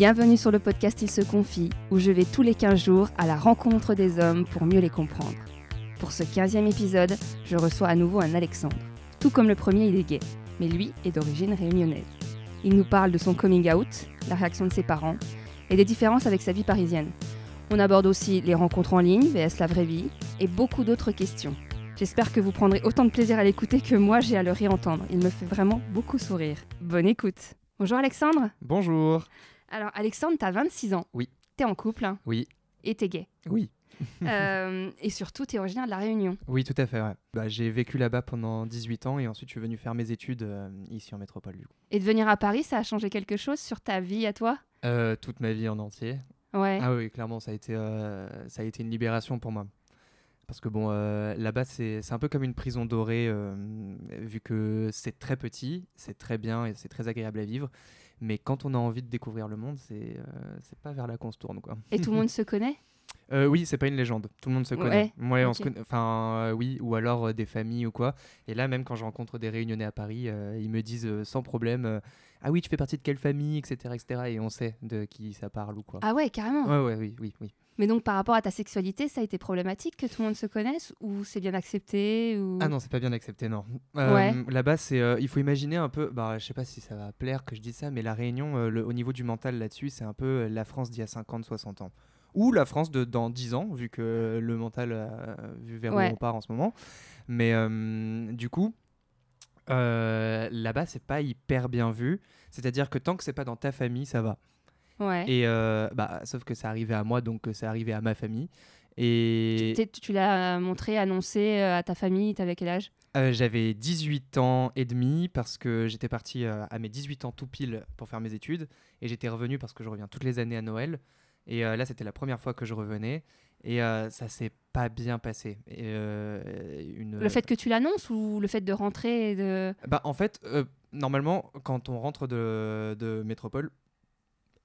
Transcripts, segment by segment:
Bienvenue sur le podcast Il se confie, où je vais tous les 15 jours à la rencontre des hommes pour mieux les comprendre. Pour ce 15e épisode, je reçois à nouveau un Alexandre. Tout comme le premier, il est gay, mais lui est d'origine réunionnaise. Il nous parle de son coming out, la réaction de ses parents et des différences avec sa vie parisienne. On aborde aussi les rencontres en ligne, vs la vraie vie, et beaucoup d'autres questions. J'espère que vous prendrez autant de plaisir à l'écouter que moi j'ai à le réentendre. Il me fait vraiment beaucoup sourire. Bonne écoute. Bonjour Alexandre. Bonjour. Alors Alexandre, t'as 26 ans. Oui. T'es en couple. hein, Oui. Et t'es gay. Oui. Euh, et surtout, t'es originaire de la Réunion. Oui, tout à fait. ouais. Bah, j'ai vécu là-bas pendant 18 ans et ensuite je suis venu faire mes études euh, ici en métropole du coup. Et de venir à Paris, ça a changé quelque chose sur ta vie à toi? Euh, toute ma vie en entier. Ouais. Ah oui, clairement, ça a été, ça a été une libération pour moi. Parce que bon, là-bas, c'est c'est un peu comme une prison dorée, vu que c'est très petit, c'est très bien et c'est très agréable à vivre. Mais quand on a envie de découvrir le monde, c'est euh, c'est pas vers là qu'on se tourne, quoi. Et tout le monde se connaît? Euh, oui, c'est pas une légende. Tout le monde se connaît. Ouais, on ok. se connaît. Enfin, euh, oui, ou alors euh, des familles ou quoi. Et là, même quand je rencontre des Réunionnais à Paris, ils me disent sans problème Ah oui, tu fais partie de quelle famille, etc., etc. Et on sait de qui ça parle ou quoi. Ah ouais, carrément. Ouais, ouais, oui, oui, oui. Mais donc par rapport à ta sexualité, ça a été problématique que tout le monde se connaisse ou c'est bien accepté ou... Ah non, c'est pas bien accepté, non. Euh, Ouais. Là-bas, c'est, euh, il faut imaginer un peu, bah, je sais pas si ça va plaire que je dise ça, mais la Réunion, euh, le- au niveau du mental là-dessus, c'est un peu la France d'il y a 50, 60 ans. Ou la France de dans 10 ans, vu que le mental, vu vers Ouais. où on part en ce moment. Mais du coup, là-bas, c'est pas hyper bien vu. C'est-à-dire que tant que c'est pas dans ta famille, ça va. Ouais. Et euh, bah, sauf que ça arrivait à moi, donc euh, ça arrivait à ma famille. Et Tu l'as montré, annoncé euh, à ta famille, t'avais quel âge? Euh, J'avais 18 ans et demi parce que j'étais parti euh, à mes 18 ans tout pile pour faire mes études et j'étais revenu parce que je reviens toutes les années à Noël et euh, là c'était la première fois que je revenais et euh, ça s'est pas bien passé. Et, euh, une... Le fait que tu l'annonces ou le fait de rentrer et de... Bah en fait, euh, normalement quand on rentre de, de métropole,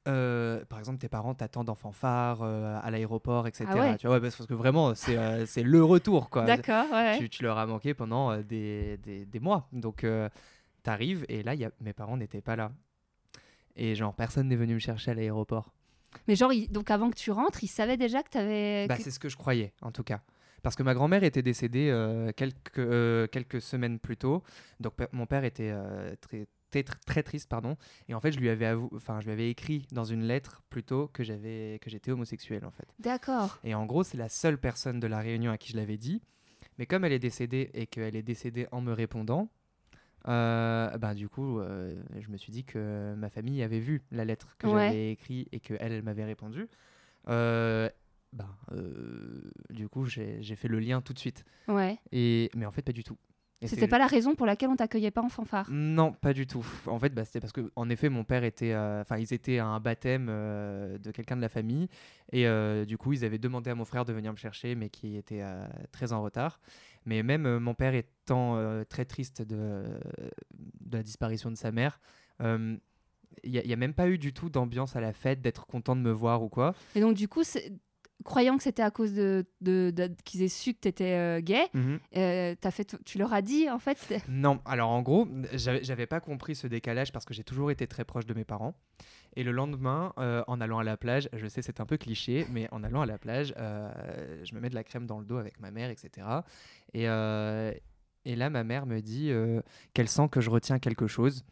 euh, par exemple, tes parents t'attendent en fanfare euh, à l'aéroport, etc. Ah ouais. Tu vois, ouais, parce que vraiment, c'est euh, c'est le retour, quoi. D'accord, ouais. tu, tu leur as manqué pendant des, des- des mois. Donc, t'arrives et là, il y a, mes parents n'étaient pas là. Et genre, personne n'est venu me chercher à l'aéroport. Mais genre, il- donc avant que tu rentres, ils savaient déjà que t'avais... Bah, que- c'est ce que je croyais, en tout cas. Parce que ma grand-mère était décédée quelques, quelques semaines plus tôt. Donc, mon père était très, très, très triste, pardon. Et en fait, je lui avais, avou- enfin, je lui avais écrit dans une lettre plutôt que j'avais que j'étais homosexuel, en fait. D'accord. Et en gros, c'est la seule personne de la réunion à qui je l'avais dit. Mais comme elle est décédée et qu'elle est décédée en me répondant, euh, ben du coup, euh, je me suis dit que ma famille avait vu la lettre que Ouais. j'avais écrite et qu'elle, elle m'avait répondu. Euh, ben, euh, du coup, j'ai j'ai fait le lien tout de suite. Ouais. Et, mais en fait, pas du tout. C'était pas la raison pour laquelle on t'accueillait pas en fanfare. non, pas du tout. En fait, bah, c'était parce que, en effet, mon père était, euh, enfin, ils étaient à un baptême euh, de quelqu'un de la famille, et euh, du coup, ils avaient demandé à mon frère de venir me chercher, mais qui était très en retard. Mais même mon père étant très triste de, de la disparition de sa mère. Il n'y a, même pas eu du tout d'ambiance à la fête, d'être content de me voir ou quoi. Et donc du coup, c'est- croyant que c'était à cause de, de- de- qu'ils aient su que t'étais euh, gay, euh, t'as fait, tu leur as dit en fait? Non, alors en gros, j'avais pas compris ce décalage parce que j'ai toujours été très proche de mes parents. Et le lendemain, euh, en allant à la plage, je sais c'est un peu cliché, mais en allant à la plage, je me mets de la crème dans le dos avec ma mère, etc. Et, et là, ma mère me dit qu'elle sent que je retiens quelque chose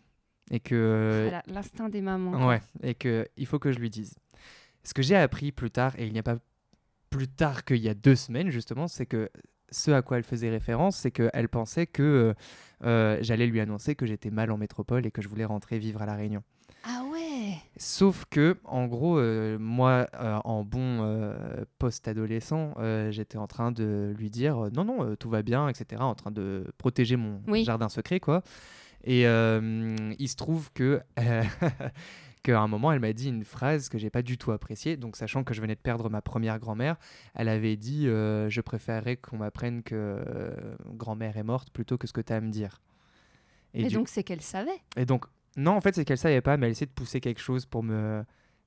et que Voilà, L'instinct des mamans. Ouais, et que il faut que je lui dise. Ce que j'ai appris plus tard, et il n'y a pas plus tard qu'il y a deux semaines justement, c'est que ce à quoi elle faisait référence, c'est qu'elle pensait que euh, euh, j'allais lui annoncer que j'étais mal en métropole et que je voulais rentrer vivre à La Réunion. Ah ouais. Sauf que, en gros, euh, moi, euh, en bon post-adolescent, j'étais en train de lui dire non, non, tout va bien, etc., en train de protéger mon Oui. jardin secret, quoi. Et il se trouve que. qu'à un moment, elle m'a dit une phrase que j'ai pas du tout appréciée. Donc, sachant que je venais de perdre ma première grand-mère, elle avait dit euh, Je préférerais qu'on m'apprenne que euh, grand-mère est morte plutôt que ce que tu as à me dire. Et, du- donc c'est qu'elle savait. et donc, non, en fait, c'est qu'elle savait pas, mais elle essayait de pousser quelque chose pour me.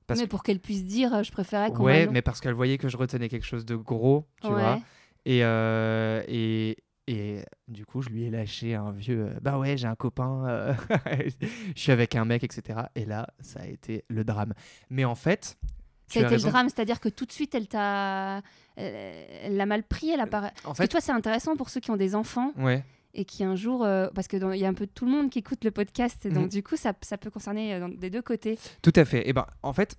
Parce mais pour qu'elle puisse dire, euh, je préférais qu'on. Ouais, mais parce qu'elle voyait que je retenais quelque chose de gros, tu Ouais. vois. Et, euh, et, Et du coup, je lui ai lâché un vieux euh, Bah ouais, j'ai un copain, euh, je suis avec un mec, etc. Et là, ça a été le drame. Mais en fait. Ça a été le drame, c'est-à-dire que tout de suite, elle t'a. Elle l'a mal pris, elle a pas. En fait, toi, c'est intéressant pour ceux qui ont des enfants. Ouais et qui un jour, euh, parce qu'il y a un peu tout le monde qui écoute le podcast, et donc mhm. du coup, ça, ça peut concerner des deux côtés. Tout à fait. Et ben, en fait,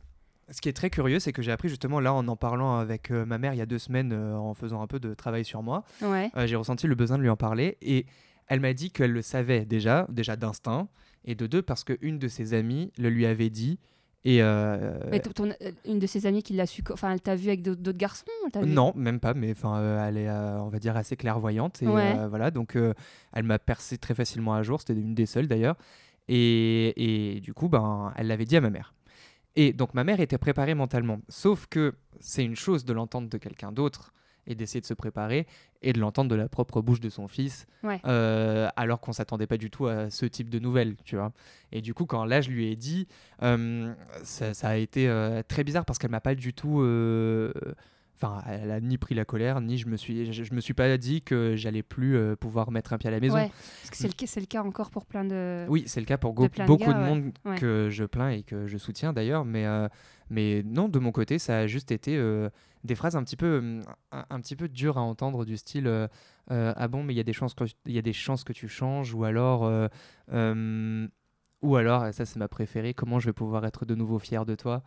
ce qui est très curieux, c'est que j'ai appris justement là en en parlant avec euh, ma mère il y a deux semaines, euh, en faisant un peu de travail sur moi. Ouais. Euh, j'ai ressenti le besoin de lui en parler et elle m'a dit qu'elle le savait déjà, déjà d'instinct, et de deux parce qu'une de ses amies le lui avait dit. Et une de ses amies qui l'a su, enfin, elle t'a vu avec d'autres garçons Non, même pas, mais enfin, elle est, on va dire, assez clairvoyante. Et voilà, donc elle m'a percé très facilement à jour. C'était une des seules d'ailleurs. Et, et, du coup, ben, elle l'avait dit à ma mère. Et donc ma mère était préparée mentalement. Sauf que c'est une chose de l'entendre de quelqu'un d'autre et d'essayer de se préparer et de l'entendre de la propre bouche de son fils, euh, alors qu'on s'attendait pas du tout à ce type de nouvelles, tu vois. Et du coup, quand là je lui ai dit, euh, ça, a été euh, très bizarre parce qu'elle m'a pas du tout Enfin, elle a ni pris la colère, ni je me suis, je, me suis pas dit que j'allais plus euh, pouvoir mettre un pied à la maison. Ouais, parce que c'est le, c'est le cas encore pour plein de. Oui, c'est le cas pour beaucoup de, monde que je plains et que je soutiens d'ailleurs, mais euh, mais non, de mon côté, ça a juste été euh, des phrases un petit peu un, petit peu dures à entendre du style ah bon, mais il y a des chances que il y a des chances que tu changes ou alors ou alors ça c'est ma préférée, comment je vais pouvoir être de nouveau fier de toi?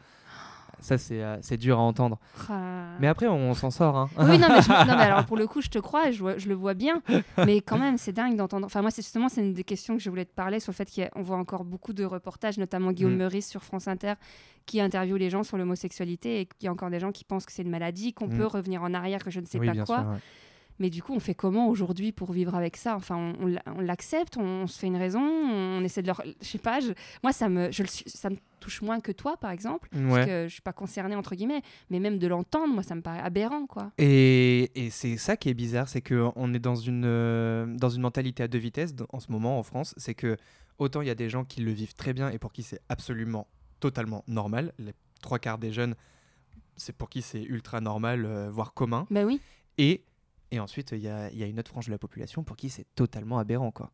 Ça, euh, c'est dur à entendre. Ah. Mais après, on, s'en sort. Hein. Oui, non mais, alors pour le coup, je te crois, je, je le vois bien. mais quand même, c'est dingue d'entendre. Enfin, moi, c'est justement, c'est une des questions que je voulais te parler sur le fait qu'on voit encore beaucoup de reportages, notamment Guillaume mm. Meurice sur France Inter, qui interviewe les gens sur l'homosexualité et qu'il y a encore des gens qui pensent que c'est une maladie, qu'on mm. peut revenir en arrière, que je ne sais pas quoi. Mais du coup, on fait comment aujourd'hui pour vivre avec ça? Enfin, on, l'accepte, on, se fait une raison, on essaie de leur. Je sais pas, moi, ça me, je ça me touche moins que toi, par exemple, parce que je suis pas concernée, entre guillemets. Mais même de l'entendre, moi, ça me paraît aberrant, quoi. Et, et c'est ça qui est bizarre, c'est qu'on est dans une, euh, dans une mentalité à deux vitesses en ce moment en France. C'est que autant il y a des gens qui le vivent très bien et pour qui c'est absolument totalement normal. Les trois quarts des jeunes, c'est pour qui c'est ultra normal, euh, voire commun. Ben oui. Et et ensuite, il y a, y a, une autre frange de la population pour qui c'est totalement aberrant. Quoi.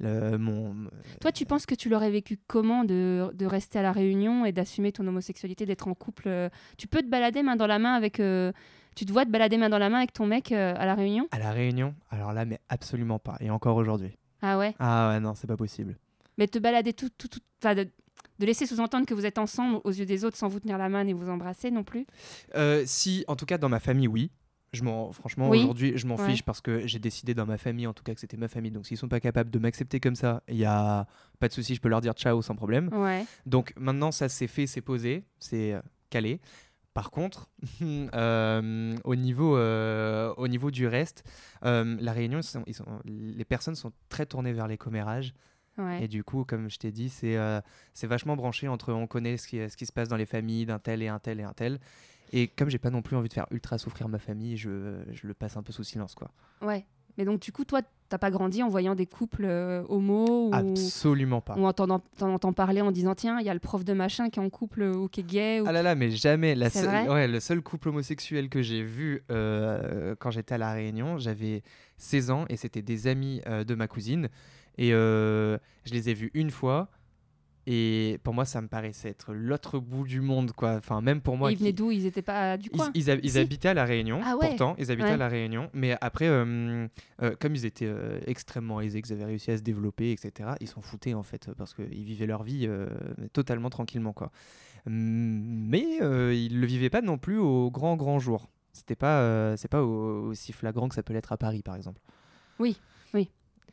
Le, mon... Toi, tu penses que tu l'aurais vécu comment de, de, rester à la Réunion et d'assumer ton homosexualité, d'être en couple euh, Tu peux te balader main dans la main avec. Euh, tu te vois te balader main dans la main avec ton mec euh, à la Réunion? À la Réunion? Alors là, mais absolument pas. Et encore aujourd'hui. Ah ouais? Ah ouais, non, c'est pas possible. Mais te balader tout. tout, tout de, de laisser sous-entendre que vous êtes ensemble aux yeux des autres sans vous tenir la main et vous embrasser non plus? Si, en tout cas, dans ma famille, oui. Je m'en, franchement, aujourd'hui, je m'en fiche parce que j'ai décidé dans ma famille, en tout cas, que c'était ma famille. Donc, s'ils sont pas capables de m'accepter comme ça, il y a pas de souci, je peux leur dire ciao sans problème. Donc, maintenant, ça c'est fait, c'est posé, c'est euh, calé. Par contre, euh, au, niveau, euh, au niveau du reste, la Réunion, ils sont, les personnes sont très tournées vers les commérages. Et du coup, comme je t'ai dit, c'est c'est vachement branché entre on connaît ce qui, ce qui se passe dans les familles d'un tel et un tel et un tel. Et comme j'ai pas non plus envie de faire ultra souffrir ma famille, je, je, le passe un peu sous silence, quoi. Ouais. Mais donc, du coup, toi, t'as pas grandi en voyant des couples euh, homo ou... Absolument pas. Ou en t'entendant parler en disant, tiens, il y a le prof de machin qui est en couple ou qui est gay. Ou... Ah là là, mais jamais. La ouais, le seul couple homosexuel que j'ai vu euh, quand j'étais à La Réunion, j'avais 16 ans et c'était des amis euh, de ma cousine. Et je les ai vus une fois. Et pour moi, ça me paraissait être l'autre bout du monde, quoi. Enfin, même pour moi. ils venaient d'où? Ils étaient pas du coin? Ils, ils, habitaient à La Réunion, ah pourtant. Ils habitaient à La Réunion. Mais après, euh, euh, comme ils étaient euh, extrêmement aisés, qu'ils avaient réussi à se développer, etc., ils s'en foutaient, en fait, parce qu'ils vivaient leur vie totalement tranquillement, quoi. Mais ils le vivaient pas non plus au grand, grand jour. C'était pas, c'est pas aussi flagrant que ça peut l'être à Paris, par exemple. Oui, oui.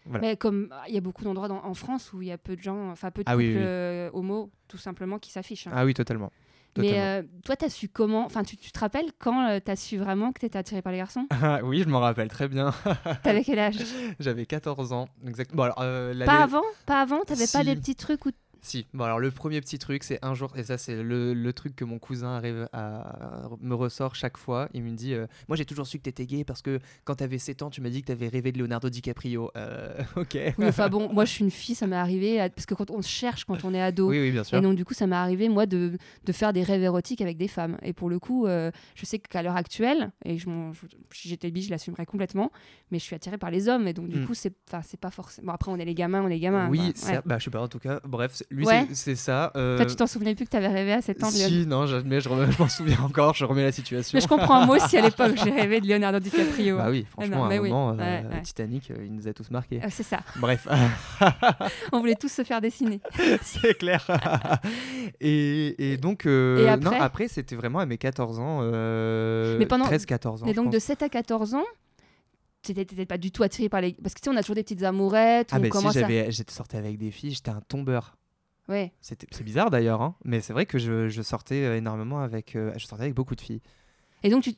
Mais comme il y a beaucoup d'endroits en France où il y a peu de gens, enfin peu de ah couples euh, homo, tout simplement, qui s'affichent. Hein. Ah oui, totalement. Mais euh, toi, tu as su comment Enfin, tu, te rappelles quand euh, tu as su vraiment que tu étais attiré par les garçons? Ah Oui, je m'en rappelle très bien. T'avais quel âge? J'avais 14 ans, exactement. pas avant? Pas avant? T'avais pas des petits trucs où Si. Bon, alors le premier petit truc, c'est un jour, et ça, c'est le, le truc que mon cousin arrive à, me ressort chaque fois. Il me dit euh, Moi, j'ai toujours su que t'étais gay parce que quand t'avais 7 ans, tu m'as dit que t'avais rêvé de Leonardo DiCaprio. Euh, ok. Oui, enfin bon, moi, je suis une fille, ça m'est arrivé, à- parce que quand on se cherche quand on est ado. Oui, oui, bien sûr. Et donc, du coup, ça m'est arrivé, moi, de, de faire des rêves érotiques avec des femmes. Et pour le coup, euh, je sais qu'à l'heure actuelle, et je si j'étais bi, je l'assumerais complètement, mais je suis attirée par les hommes. Et donc, du Mm. coup, c'est pas forcément. Bon, après, on est les gamins, on est gamins. oui, Ouais. bah, je sais pas, en tout cas. Bref, lui, Ouais. c'est- ça. euh, Toi, tu t'en souvenais plus que tu avais rêvé à cet ans, Si, non, mais je, m'en souviens encore, je remets la situation. Mais je comprends, moi aussi, à l'époque, j'ai rêvé de Leonardo DiCaprio. Bah oui, franchement, à mais un oui. moment, euh, Ouais. Titanic, euh, il nous a tous marqués. Euh, c'est ça. Bref, On voulait tous se faire dessiner. c'est clair. et, et donc, Et après non, après, c'était vraiment à mes 14 ans, Mais pendant- 13-14 ans. Mais donc, pense. de 7 à 14 ans, t'étais pas du tout attiré par les. Parce que tu sais, on a toujours des petites amourettes. Ah, mais si, à... j'avais, j'étais sorti avec des filles, j'étais un tombeur. Ouais. C'est bizarre d'ailleurs, hein, mais c'est vrai que je, je sortais euh, énormément avec, euh, je sortais avec beaucoup de filles. Et donc, tu,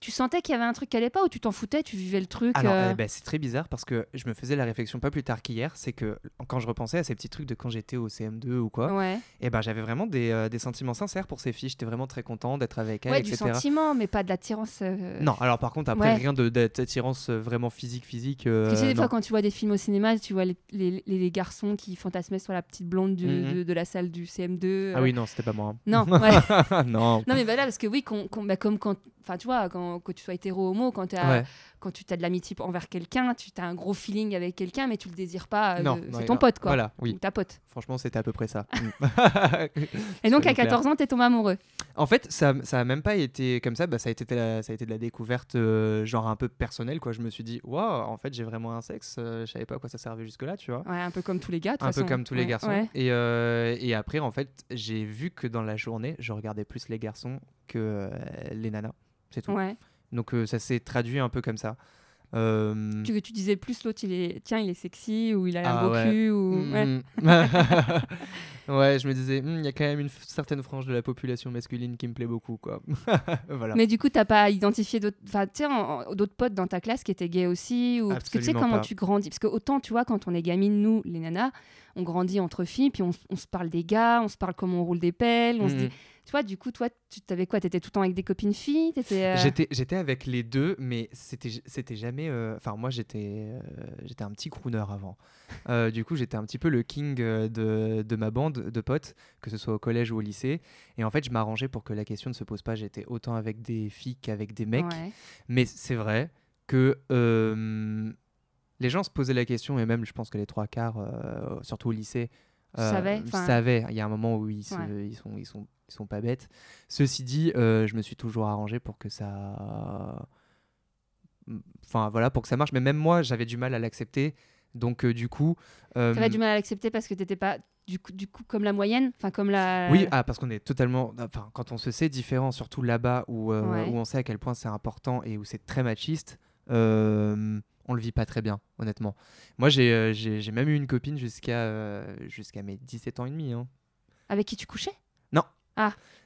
tu sentais qu'il y avait un truc qui allait pas ou tu t'en foutais, tu vivais le truc Alors, euh, eh ben, c'est très bizarre parce que je me faisais la réflexion pas plus tard qu'hier, c'est que quand je repensais à ces petits trucs de quand j'étais au CM2 ou quoi, Ouais, et ben j'avais vraiment des, euh, des sentiments sincères pour ces filles. J'étais vraiment très content d'être avec elles, ouais du etc. sentiment, mais pas de l'attirance. euh, Non, alors par contre, après, Ouais. rien d'attirance euh, vraiment physique, physique. Parce que tu sais, des non. fois, quand tu vois des films au cinéma, tu vois les, les, les garçons qui fantasmaient sur la petite blonde du- Mhm. de, de la salle du CM2. Ah oui, non, c'était pas moi. Non, ouais. non. non, mais voilà, parce que oui, bah, comme quand. Enfin, tu vois, quand, que tu sois hétéro ou homo, quand, Ouais. quand tu as de l'amitié envers quelqu'un, tu as un gros feeling avec quelqu'un, mais tu le désires pas. euh, c'est ton non. pote, quoi. Voilà, Ou oui. ta pote. Franchement, c'était à peu près ça. Et donc, à 14 ans, t'es tombé amoureux. En fait, ça, ça a même pas été comme ça. Bah, ça, a été de la, ça a été de la découverte, euh, genre un peu personnelle. Quoi. Je me suis dit, waouh, en fait, j'ai vraiment un sexe. euh, je savais pas à quoi ça servait jusque-là, tu vois. Ouais, un peu comme tous les gars. Un peu comme tous les garçons. ouais. Et, euh, et après, en fait, j'ai vu que dans la journée, je regardais plus les garçons que euh, les nanas. C'est tout. Ouais. Donc euh, ça s'est traduit un peu comme ça. Euh, Tu, tu disais plus l'autre, il est, tiens, il est sexy ou il a un Ah beau ouais. cul ou. ouais. Mm. ouais, je me disais, Hmm, il y a quand même une certaine frange de la population masculine qui me plaît beaucoup, quoi. voilà. Mais du coup, t'as pas identifié d'autres, potes dans ta classe qui étaient gays aussi, ou parce que tu sais comment pas. tu grandis, parce que autant tu vois quand on est gamine, nous, les nanas, on grandit entre filles, puis on, on se parle des gars, on se parle comment on roule des pelles, on se dit, Vois, du coup, toi, tu t'avais quoi T'étais tout le temps avec des copines filles, euh, J'étais, j'étais avec les deux, mais c'était, c'était jamais. euh, Enfin, moi, j'étais, euh, j'étais un petit crooner avant. Euh, du coup, j'étais un petit peu le king euh, de, de ma bande de potes, que ce soit au collège ou au lycée. Et en fait, je m'arrangeais pour que la question ne se pose pas. J'étais autant avec des filles qu'avec des mecs. ouais. Mais c'est vrai que euh, les gens se posaient la question, et même je pense que les trois quarts, euh, surtout au lycée, Savaient, enfin- savaient. Il y a un moment où ils, se- Ouais. ils, sont, ils, sont, ils sont pas bêtes. Ceci dit, euh, je me suis toujours arrangé pour que ça. Enfin voilà, pour que ça marche. Mais même moi, j'avais du mal à l'accepter. Donc euh, du coup. euh, T'avais du mal à l'accepter parce que t'étais pas, du coup, du coup, comme la moyenne, enfin, comme la. Oui, ah, parce qu'on est totalement. Enfin, quand on se sait différent, surtout là-bas où, euh, Ouais. où on sait à quel point c'est important et où c'est très machiste, on le vit pas très bien, honnêtement. Moi, j'ai euh, même eu une copine jusqu'à euh, jusqu'à mes 17 ans et demi. hein. Avec qui tu couchais?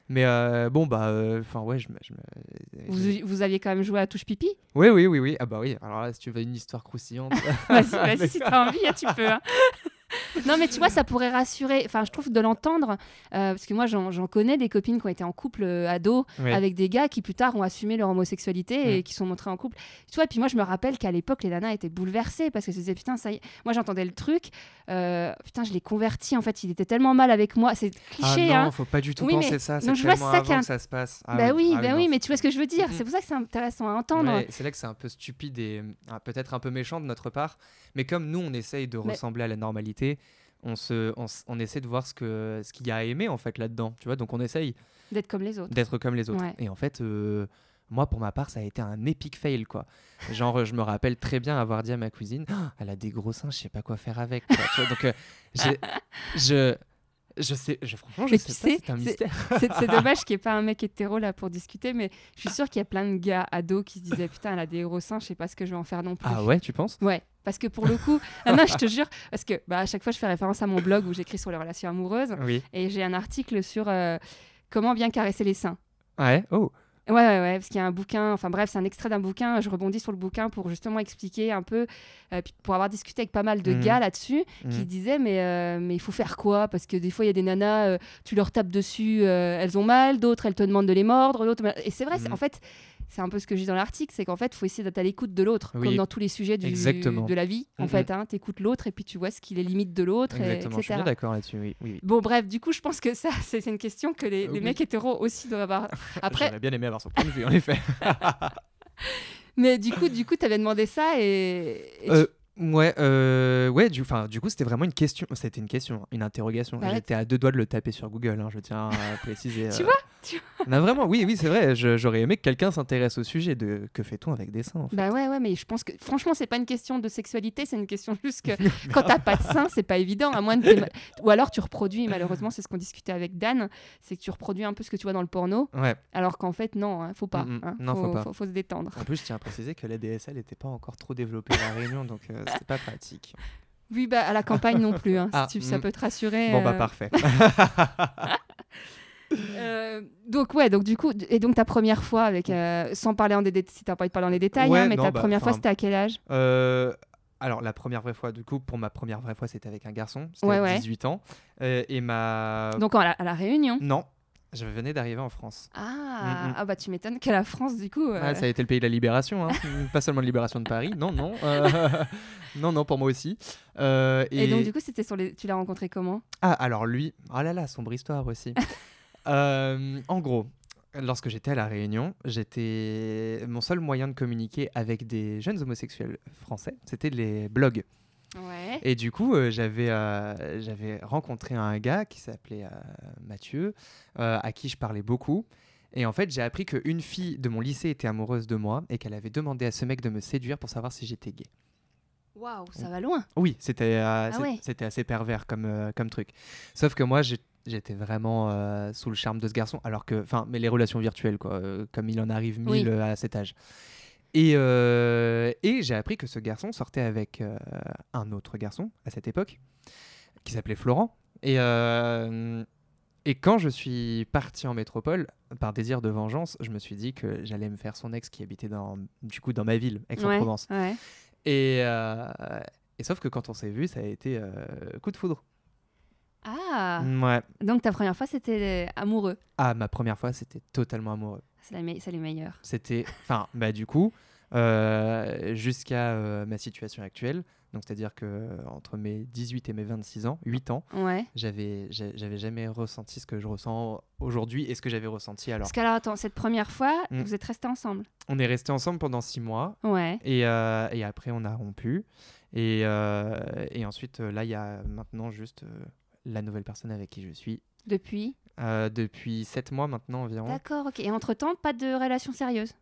Mais euh, bon, bah. Enfin, ouais, je me. je me- vous, vous aviez quand même joué à touche pipi? Oui, oui, oui, oui. Ah, bah oui. Alors là, si tu veux une histoire croustillante. Vas-y, vas-y, si t'as envie, tu peux. hein. non, mais tu vois, ça pourrait rassurer. Enfin, je trouve de l'entendre, euh, parce que moi, j'en connais des copines qui ont été en couple euh, ado Ouais. avec des gars qui plus tard ont assumé leur homosexualité et Mm. qui sont montrés en couple. Tu vois, et puis moi, je me rappelle qu'à l'époque, les nanas étaient bouleversées parce que se disaient putain, ça y est. Moi, j'entendais le truc, euh, putain, je l'ai converti. En fait, il était tellement mal avec moi. C'est Ah cliché, non, hein. faut pas du tout Oui, penser mais- ça. C'est tellement ça avant est que ça se passe. Ah bah oui, ah bah oui, mais tu vois ce que je veux dire. C'est pour ça que c'est intéressant à entendre. C'est là que c'est un peu stupide et ah, peut-être un peu méchant de notre part. Mais comme nous, on essaye de Mais- ressembler à la normalité, on, se, on, essaie de voir ce que ce qu'il y a à aimer en fait là-dedans. Tu vois, donc on essaye D'être comme les autres. d'être comme les autres. Ouais. Et en fait, euh, moi, pour ma part, ça a été un épique fail quoi. Genre, je me rappelle très bien avoir dit à ma cuisine, Ah, elle a des gros seins, je sais pas quoi faire avec. quoi. Tu vois, donc, euh, je je sais, je, franchement, je Mais sais c'est un mystère. C'est dommage qu'il n'y ait pas un mec hétéro là pour discuter, mais je suis sûre qu'il y a plein de gars ados qui se disaient putain, elle a des gros seins, je sais pas ce que je vais en faire non plus. Ah ouais, tu penses? Ouais, parce que pour le coup, ah non, je te jure, parce que bah, à chaque fois je fais référence à mon blog où j'écris sur les relations amoureuses Oui. et j'ai un article sur euh, comment bien caresser les seins. Ouais? Oh. Ouais, ouais, ouais, parce qu'il y a un bouquin, enfin bref, c'est un extrait d'un bouquin, je rebondis sur le bouquin pour justement expliquer un peu, euh, pour avoir discuté avec pas mal de Mhm. gars là-dessus, qui Mhm. disaient, mais, euh, mais il faut faire quoi? Parce que des fois, il y a des nanas, euh, tu leur tapes dessus, elles ont mal, d'autres, elles te demandent de les mordre, d'autres... Et c'est vrai, Mhm. en fait, c'est un peu ce que je dis dans l'article, c'est qu'en fait, il faut essayer d'être à l'écoute de l'autre, Oui, comme dans tous les sujets du, de la vie, en fait, hein, t'écoutes l'autre et puis tu vois ce qu'il est limite de l'autre, et- Exactement, je suis etc. d'accord là-dessus. Oui. Bon, bref, du coup, je pense que ça, c'est une question que les, les Oui. mecs hétéros aussi doivent avoir. Après, J'aurais bien aimé avoir son point de vue, en effet. mais du coup, du coup, t'avais demandé ça et. et tu- Euh, ouais, euh, ouais, du, du coup, c'était vraiment une question. C'était une question, une interrogation. Bah. J'étais à deux doigts de le taper sur Google, hein, je tiens à préciser. Tu euh. vois, tu Non, vraiment, oui, oui, c'est vrai. J'aurais aimé que quelqu'un s'intéresse au sujet de que fait-on avec des seins. En fait? Bah ouais, ouais, mais je pense que franchement, c'est pas une question de sexualité, c'est une question juste que quand t'as pas de sein, c'est pas évident, à moins de. Ou alors tu reproduis, malheureusement, c'est ce qu'on discutait avec Dan, c'est que tu reproduis un peu ce que tu vois dans le porno, Ouais. alors qu'en fait, non, hein, faut pas. Mm, mm. hein, Non, faut pas. Faut, faut se détendre. En plus, je tiens à préciser que la DSL n'était pas encore trop développée à la Réunion, donc euh, c'était pas pratique. Oui, bah à la campagne non plus, hein, si Ah, tu- ça mm. peut te rassurer. Bon, bah euh, parfait. Euh, donc ouais, donc du coup, et donc ta première fois avec, euh, sans parler en des si t'as pas envie de parler dans les détails, Ouais, hein, mais non, ta bah, première fois c'était à quel âge? Euh, alors, la première vraie fois, du coup, pour ma première vraie fois, c'était avec un garçon. C'était Ouais, à ouais. 18 ans. Et ma. Donc à la, à la Réunion? Non, je venais d'arriver en France. Ah, Mm, mm. ah bah tu m'étonnes que la France du coup. euh, Ah, ça a été le pays de la libération, hein. pas seulement de libération de Paris. Non, non. euh, non, non, pour moi aussi. Euh, et... donc du coup c'était sur les, tu l'as rencontré comment? Ah, alors lui, oh là là, sombre histoire aussi. Euh, en gros, lorsque j'étais à La Réunion, j'étais mon seul moyen de communiquer avec des jeunes homosexuels français, c'était les blogs. Ouais. Et du coup, euh, j'avais euh, j'avais rencontré un gars qui s'appelait Mathieu, à qui je parlais beaucoup. Et en fait, j'ai appris qu'une fille de mon lycée était amoureuse de moi et qu'elle avait demandé à ce mec de me séduire pour savoir si j'étais gay. Waouh, ça va loin. Oui, c'était euh, ouais. c'était assez pervers comme, euh, comme truc. Sauf que moi, j'ai- j'étais vraiment euh, sous le charme de ce garçon, alors que, enfin, mais les relations virtuelles, quoi, euh, comme il en arrive mille euh, à cet âge. Et, et j'ai appris que ce garçon sortait avec un autre garçon à cette époque, qui s'appelait Florent. Et, et quand je suis parti en métropole, par désir de vengeance, je me suis dit que j'allais me faire son ex qui habitait dans, du coup dans ma ville, Aix-en-Provence. Ouais, ouais. Et, et sauf que quand on s'est vu, ça a été coup de foudre. Ah, Ouais. donc ta première fois c'était amoureux. Ah, ma première fois, c'était totalement amoureux. C'est la me- les meilleurs. C'était, enfin, bah du coup, euh, jusqu'à euh, ma situation actuelle, donc c'est-à-dire que euh, entre mes 18 et mes 26 ans, 8 ans, Ouais. j'avais, j'a- j'avais jamais ressenti ce que je ressens aujourd'hui et ce que j'avais ressenti alors. Parce qu'alors attends, cette première fois, Mm. vous êtes restés ensemble? On est restés ensemble pendant 6 mois Ouais. et, euh, et après on a rompu et, euh, et ensuite euh, là il y a maintenant juste euh, la nouvelle personne avec qui je suis Depuis. euh, depuis 7 mois maintenant environ. D'accord, ok. Et entre temps, pas de relation sérieuse.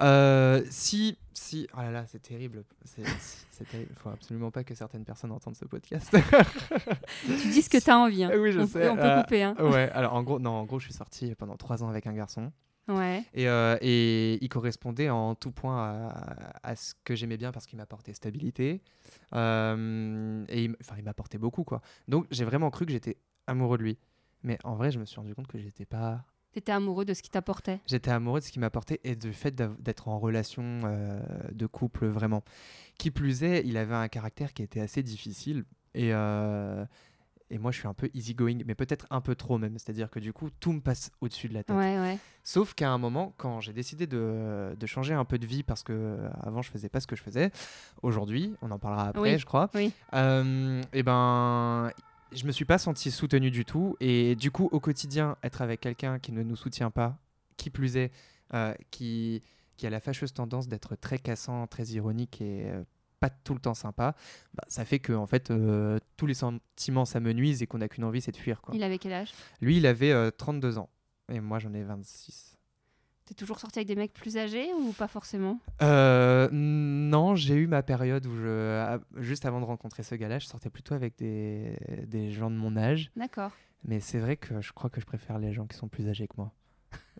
Euh, si, si, oh là là, c'est terrible. C'est, terrible. Faut absolument pas que certaines personnes entendent ce podcast. Tu dis ce que t'as envie. hein. Oui, je on, sais, Peut, on peut euh, couper. Hein. ouais, alors en gros, non, en gros, je suis sorti pendant trois ans avec un garçon Ouais. et, euh, et il correspondait en tout point à, à ce que j'aimais bien parce qu'il m'apportait stabilité euh, et il, il m'apportait beaucoup quoi. Donc j'ai vraiment cru que j'étais amoureux de lui. Mais en vrai, je me suis rendu compte que j'étais pas T'étais amoureux de ce qui t'apportait? J'étais amoureux de ce qu'il m'apportait et du fait d'être en relation euh, de couple vraiment. Qui plus est, il avait un caractère qui était assez difficile et, euh, et moi je suis un peu easygoing, mais peut-être un peu trop même. C'est-à-dire que du coup tout me passe au-dessus de la tête. Ouais, ouais. Sauf qu'à un moment, quand j'ai décidé de, de changer un peu de vie parce que euh, avant je faisais pas ce que je faisais, aujourd'hui, on en parlera après, Oui, je crois. oui. euh, et ben, je me suis pas senti soutenu du tout et du coup au quotidien, être avec quelqu'un qui ne nous soutient pas, qui plus est, euh, qui qui a la fâcheuse tendance d'être très cassant, très ironique et euh, pas tout le temps sympa, bah, ça fait que en fait euh, tous les sentiments ça me nuise et qu'on n'a qu'une envie c'est de fuir quoi. Il avait quel âge? Lui il avait euh, 32 ans et moi j'en ai 26. T'es toujours sorti avec des mecs plus âgés ou pas forcément? Euh, non, j'ai eu ma période où je, ah, juste avant de rencontrer ce gars-là, je sortais plutôt avec des, des gens de mon âge. D'accord. Mais c'est vrai que je crois que je préfère les gens qui sont plus âgés que moi.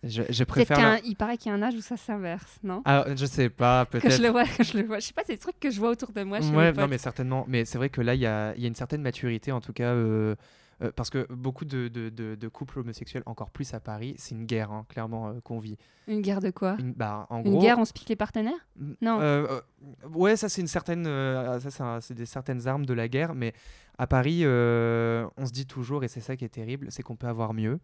Je, je Peut-être préfère. qu'un, leur- il paraît qu'il y a un âge où ça s'inverse, non? Ah, je sais pas, Que je peut-être. le vois, que je le vois. Je sais pas, c'est des trucs que je vois autour de moi. Chez Ouais, non, mais certainement. Mais c'est vrai que là, il y a, y a une certaine maturité, en tout cas, euh, euh, parce que beaucoup de, de- de- de couples homosexuels, encore plus à Paris, c'est une guerre, hein, clairement, euh, qu'on vit. Une guerre de quoi? Une, bah, en Une gros, guerre, on se pique les partenaires? Non. ouais, ça c'est une certaine, ça c'est des certaines armes de la guerre, mais à Paris, on se dit toujours, et c'est ça qui est terrible, c'est qu'on peut avoir mieux.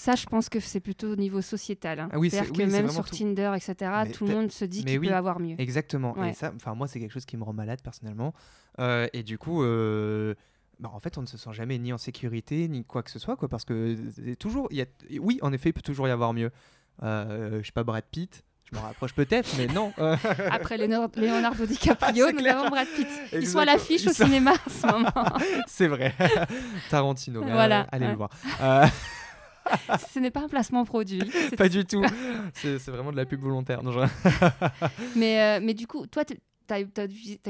Ça, je pense que c'est plutôt au niveau sociétal. hein. Ah oui, C'est-à-dire c'est- que oui, même sur tout. Tinder, etc., Mais tout le monde se dit qu'il oui. peut avoir mieux. Exactement. Ouais. Et ça, moi, c'est quelque chose qui me rend malade personnellement. Euh, et du coup, euh, bah, en fait, on ne se sent jamais ni en sécurité ni quoi que ce soit, quoi, parce que toujours, il y a, oui, en effet, il peut toujours y avoir mieux. Euh, je sais pas, Brad Pitt. Je m'en rapproche peut-être, mais non. Euh, Après Leonardo DiCaprio, C'est nous avons Brad Pitt. Ils sont à l'affiche au sont- cinéma en ce moment. c'est vrai. Tarantino. Voilà, euh, allez ouais. le voir. Euh, Ce n'est pas un placement produit. pas du tout. C'est vraiment de la pub volontaire. Non, Mais, euh, mais du coup, toi, tu as,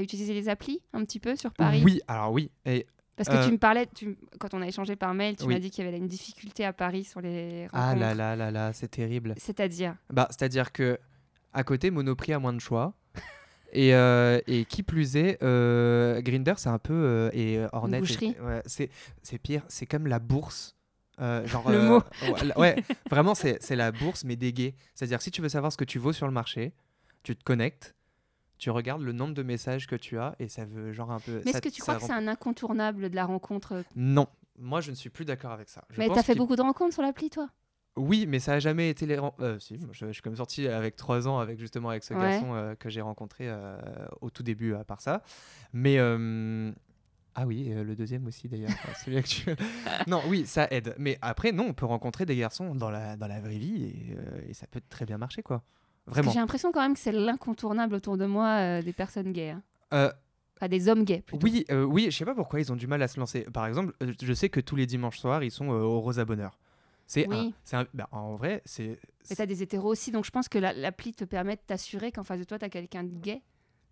utilisé les applis un petit peu sur Paris? Oui, alors oui. Et Parce que Euh, tu me parlais, tu, quand on a échangé par mail, tu Oui. m'as dit qu'il y avait une difficulté à Paris sur les rencontres. ah là là là là, c'est terrible. C'est-à-dire? Bah, c'est-à-dire que à côté, Monoprix a moins de choix. Et, euh, et qui plus est, euh, Grinder, c'est un peu. euh, et euh, Hornet. ouais, c'est pire, c'est comme la bourse. Euh, genre, Le euh, mot. Ouais, vraiment, c'est la bourse, mais des gays. C'est-à-dire, si tu veux savoir ce que tu vaux sur le marché, tu te connectes, tu regardes le nombre de messages que tu as, et ça veut genre un peu. Mais est-ce que tu crois que c'est un incontournable de la rencontre Non, moi, je ne suis plus d'accord avec ça. Je Mais t'as fait beaucoup de rencontres sur l'appli, toi? Oui, mais ça a jamais été les. euh, si, je, je suis quand même sorti avec trois ans avec justement avec ce Ouais. garçon euh, que j'ai rencontré euh, au tout début à part ça. Mais euh, ah oui, euh, le deuxième aussi d'ailleurs, enfin, celui actuel. Non, oui, ça aide. Mais après, non, on peut rencontrer des garçons dans la dans la vraie vie et, euh, et ça peut très bien marcher quoi. Vraiment. j'ai l'impression quand même que c'est l'incontournable autour de moi euh, des personnes gays. hein. Enfin, des hommes gays, plutôt. oui, oui, je sais pas pourquoi ils ont du mal à se lancer. Par exemple, je sais que tous les dimanches soirs, ils sont au Rosa Bonheur. C'est Oui. un- bah, en vrai, c'est Mais t'as des hétéros aussi, donc je pense que la- l'appli te permet de t'assurer qu'en face de toi, t'as quelqu'un de gay.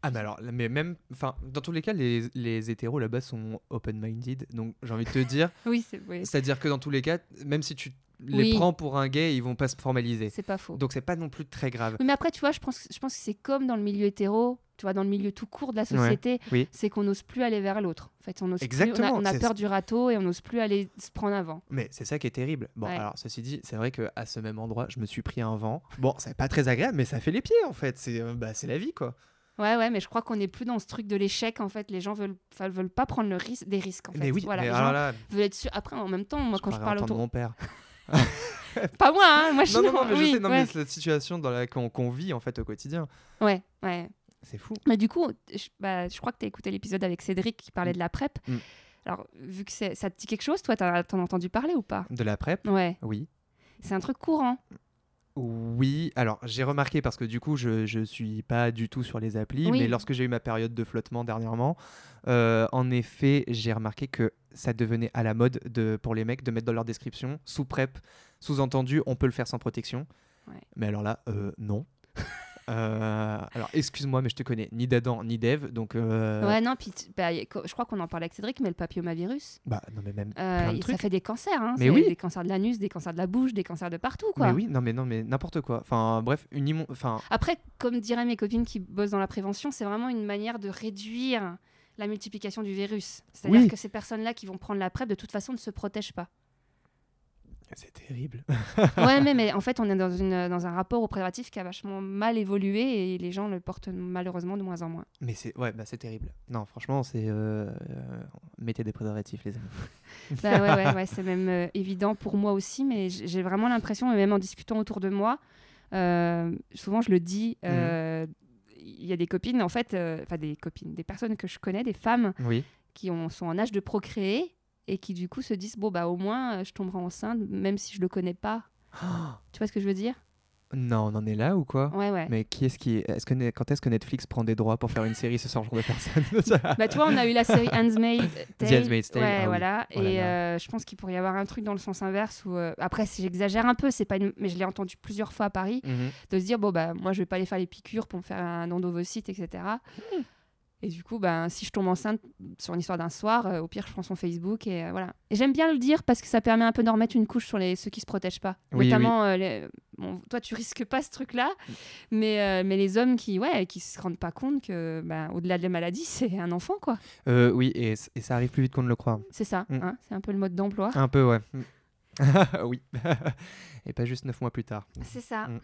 Ah mais alors, mais même, enfin, dans tous les cas, les, les hétéros là-bas sont open-minded, donc j'ai envie de te dire, Oui, c'est oui, c'est-à-dire que dans tous les cas, même si tu les Oui. prends pour un gay, ils vont pas se formaliser. c'est pas faux. Donc c'est pas non plus très grave. Oui, mais après, tu vois, je pense, je pense que c'est comme dans le milieu hétéro, tu vois, dans le milieu tout court de la société, oui. c'est qu'on n'ose plus aller vers l'autre. En fait, on ose plus- Exactement, on a, on a peur du râteau et on n'ose plus aller se prendre avant. Mais c'est ça qui est terrible. Bon, Ouais. alors ceci dit, c'est vrai que à ce même endroit, je me suis pris un vent. Bon, c'est pas très agréable, mais ça fait les pieds en fait. C'est euh, bah, c'est la vie quoi. Ouais, ouais, mais je crois qu'on n'est plus dans ce truc de l'échec. En fait, les gens veulent, veulent pas prendre le risque, des risques. En fait. mais oui, voilà, mais les alors gens là, veulent être sûrs. Après, en même temps, moi, quand je parle autour, mon père. pas moi, hein, moi, je Non, suis non, non, mais oui, je sais, non, ouais. mais c'est la situation dans laquelle qu'on qu'on vit en fait au quotidien. ouais, ouais. C'est fou. Mais du coup, je, bah, je crois que tu as écouté l'épisode avec Cédric qui parlait de la PrEP. Mm. Alors, vu que ça te dit quelque chose, toi, t'en t'en as entendu parler ou pas? De la PrEP, Ouais, oui. c'est un truc courant. Oui, alors j'ai remarqué parce que du coup je, je suis pas du tout sur les applis, Oui. mais lorsque j'ai eu ma période de flottement dernièrement, euh, en effet j'ai remarqué que ça devenait à la mode de, pour les mecs de mettre dans leur description sous PrEP, sous-entendu on peut le faire sans protection. Ouais. Mais alors là, euh, non. Euh, alors excuse-moi, mais je te connais ni d'Adam ni d'Ève, donc euh, Ouais, non, puis bah, je crois qu'on en parlait avec Cédric, mais le papillomavirus, bah non mais même euh, plein de il- ça fait des cancers. Hein, Mais c'est oui. Des cancers de l'anus, des cancers de la bouche, des cancers de partout, quoi. Mais oui, non mais non mais n'importe quoi. Enfin bref, une immo- enfin Après, comme diraient mes copines qui bossent dans la prévention, c'est vraiment une manière de réduire la multiplication du virus. C'est-à-dire Oui. que ces personnes-là qui vont prendre la PrEP, de toute façon, ne se protègent pas. C'est terrible. ouais, mais, mais en fait, on est dans, une, dans un rapport au préservatif qui a vachement mal évolué et les gens le portent malheureusement de moins en moins. Mais c'est ouais, bah c'est terrible. Non, franchement, c'est euh, euh, mettez des préservatifs les amis. Bah ouais, ouais, ouais, c'est même euh, évident pour moi aussi, mais j'ai vraiment l'impression, et même en discutant autour de moi, souvent je le dis, euh, il y a des copines, en fait, enfin des copines, des personnes que je connais, des femmes Oui. qui ont, sont en âge de procréer et qui du coup se disent, bon, bah au moins euh, je tomberai enceinte, même si je le connais pas. Tu vois ce que je veux dire? Non, on en est là ou quoi? Ouais, ouais. Mais qui est-ce qui est-ce que quand est-ce que Netflix prend des droits pour faire une série ce genre de personnes? Bah, tu vois, on a eu la série Handmaid's Tale. The Handmaid's Tale, Ouais, ah oui. voilà. Oh là et là. euh, je pense qu'il pourrait y avoir un truc dans le sens inverse où. euh, après, si j'exagère un peu, c'est pas une- mais je l'ai entendu plusieurs fois à Paris, Mhm. de se dire bon, bah, moi, je vais pas aller faire les piqûres pour me faire un endovocyte, etc. Et du coup, ben, si je tombe enceinte sur une histoire d'un soir, euh, au pire, je prends son Facebook et euh, voilà. Et j'aime bien le dire parce que ça permet un peu de remettre une couche sur les, ceux qui se protègent pas. Oui, Notamment, euh, les- bon, toi, tu risques pas ce truc-là, mais, mais les hommes qui, ouais, qui se rendent pas compte que, ben, au-delà de la maladie, c'est un enfant, quoi. Euh, oui, et, et ça arrive plus vite qu'on ne le croit. C'est ça, Mm. hein, c'est un peu le mode d'emploi. Un peu, ouais. oui. et pas juste neuf mois plus tard. C'est ça. Mm.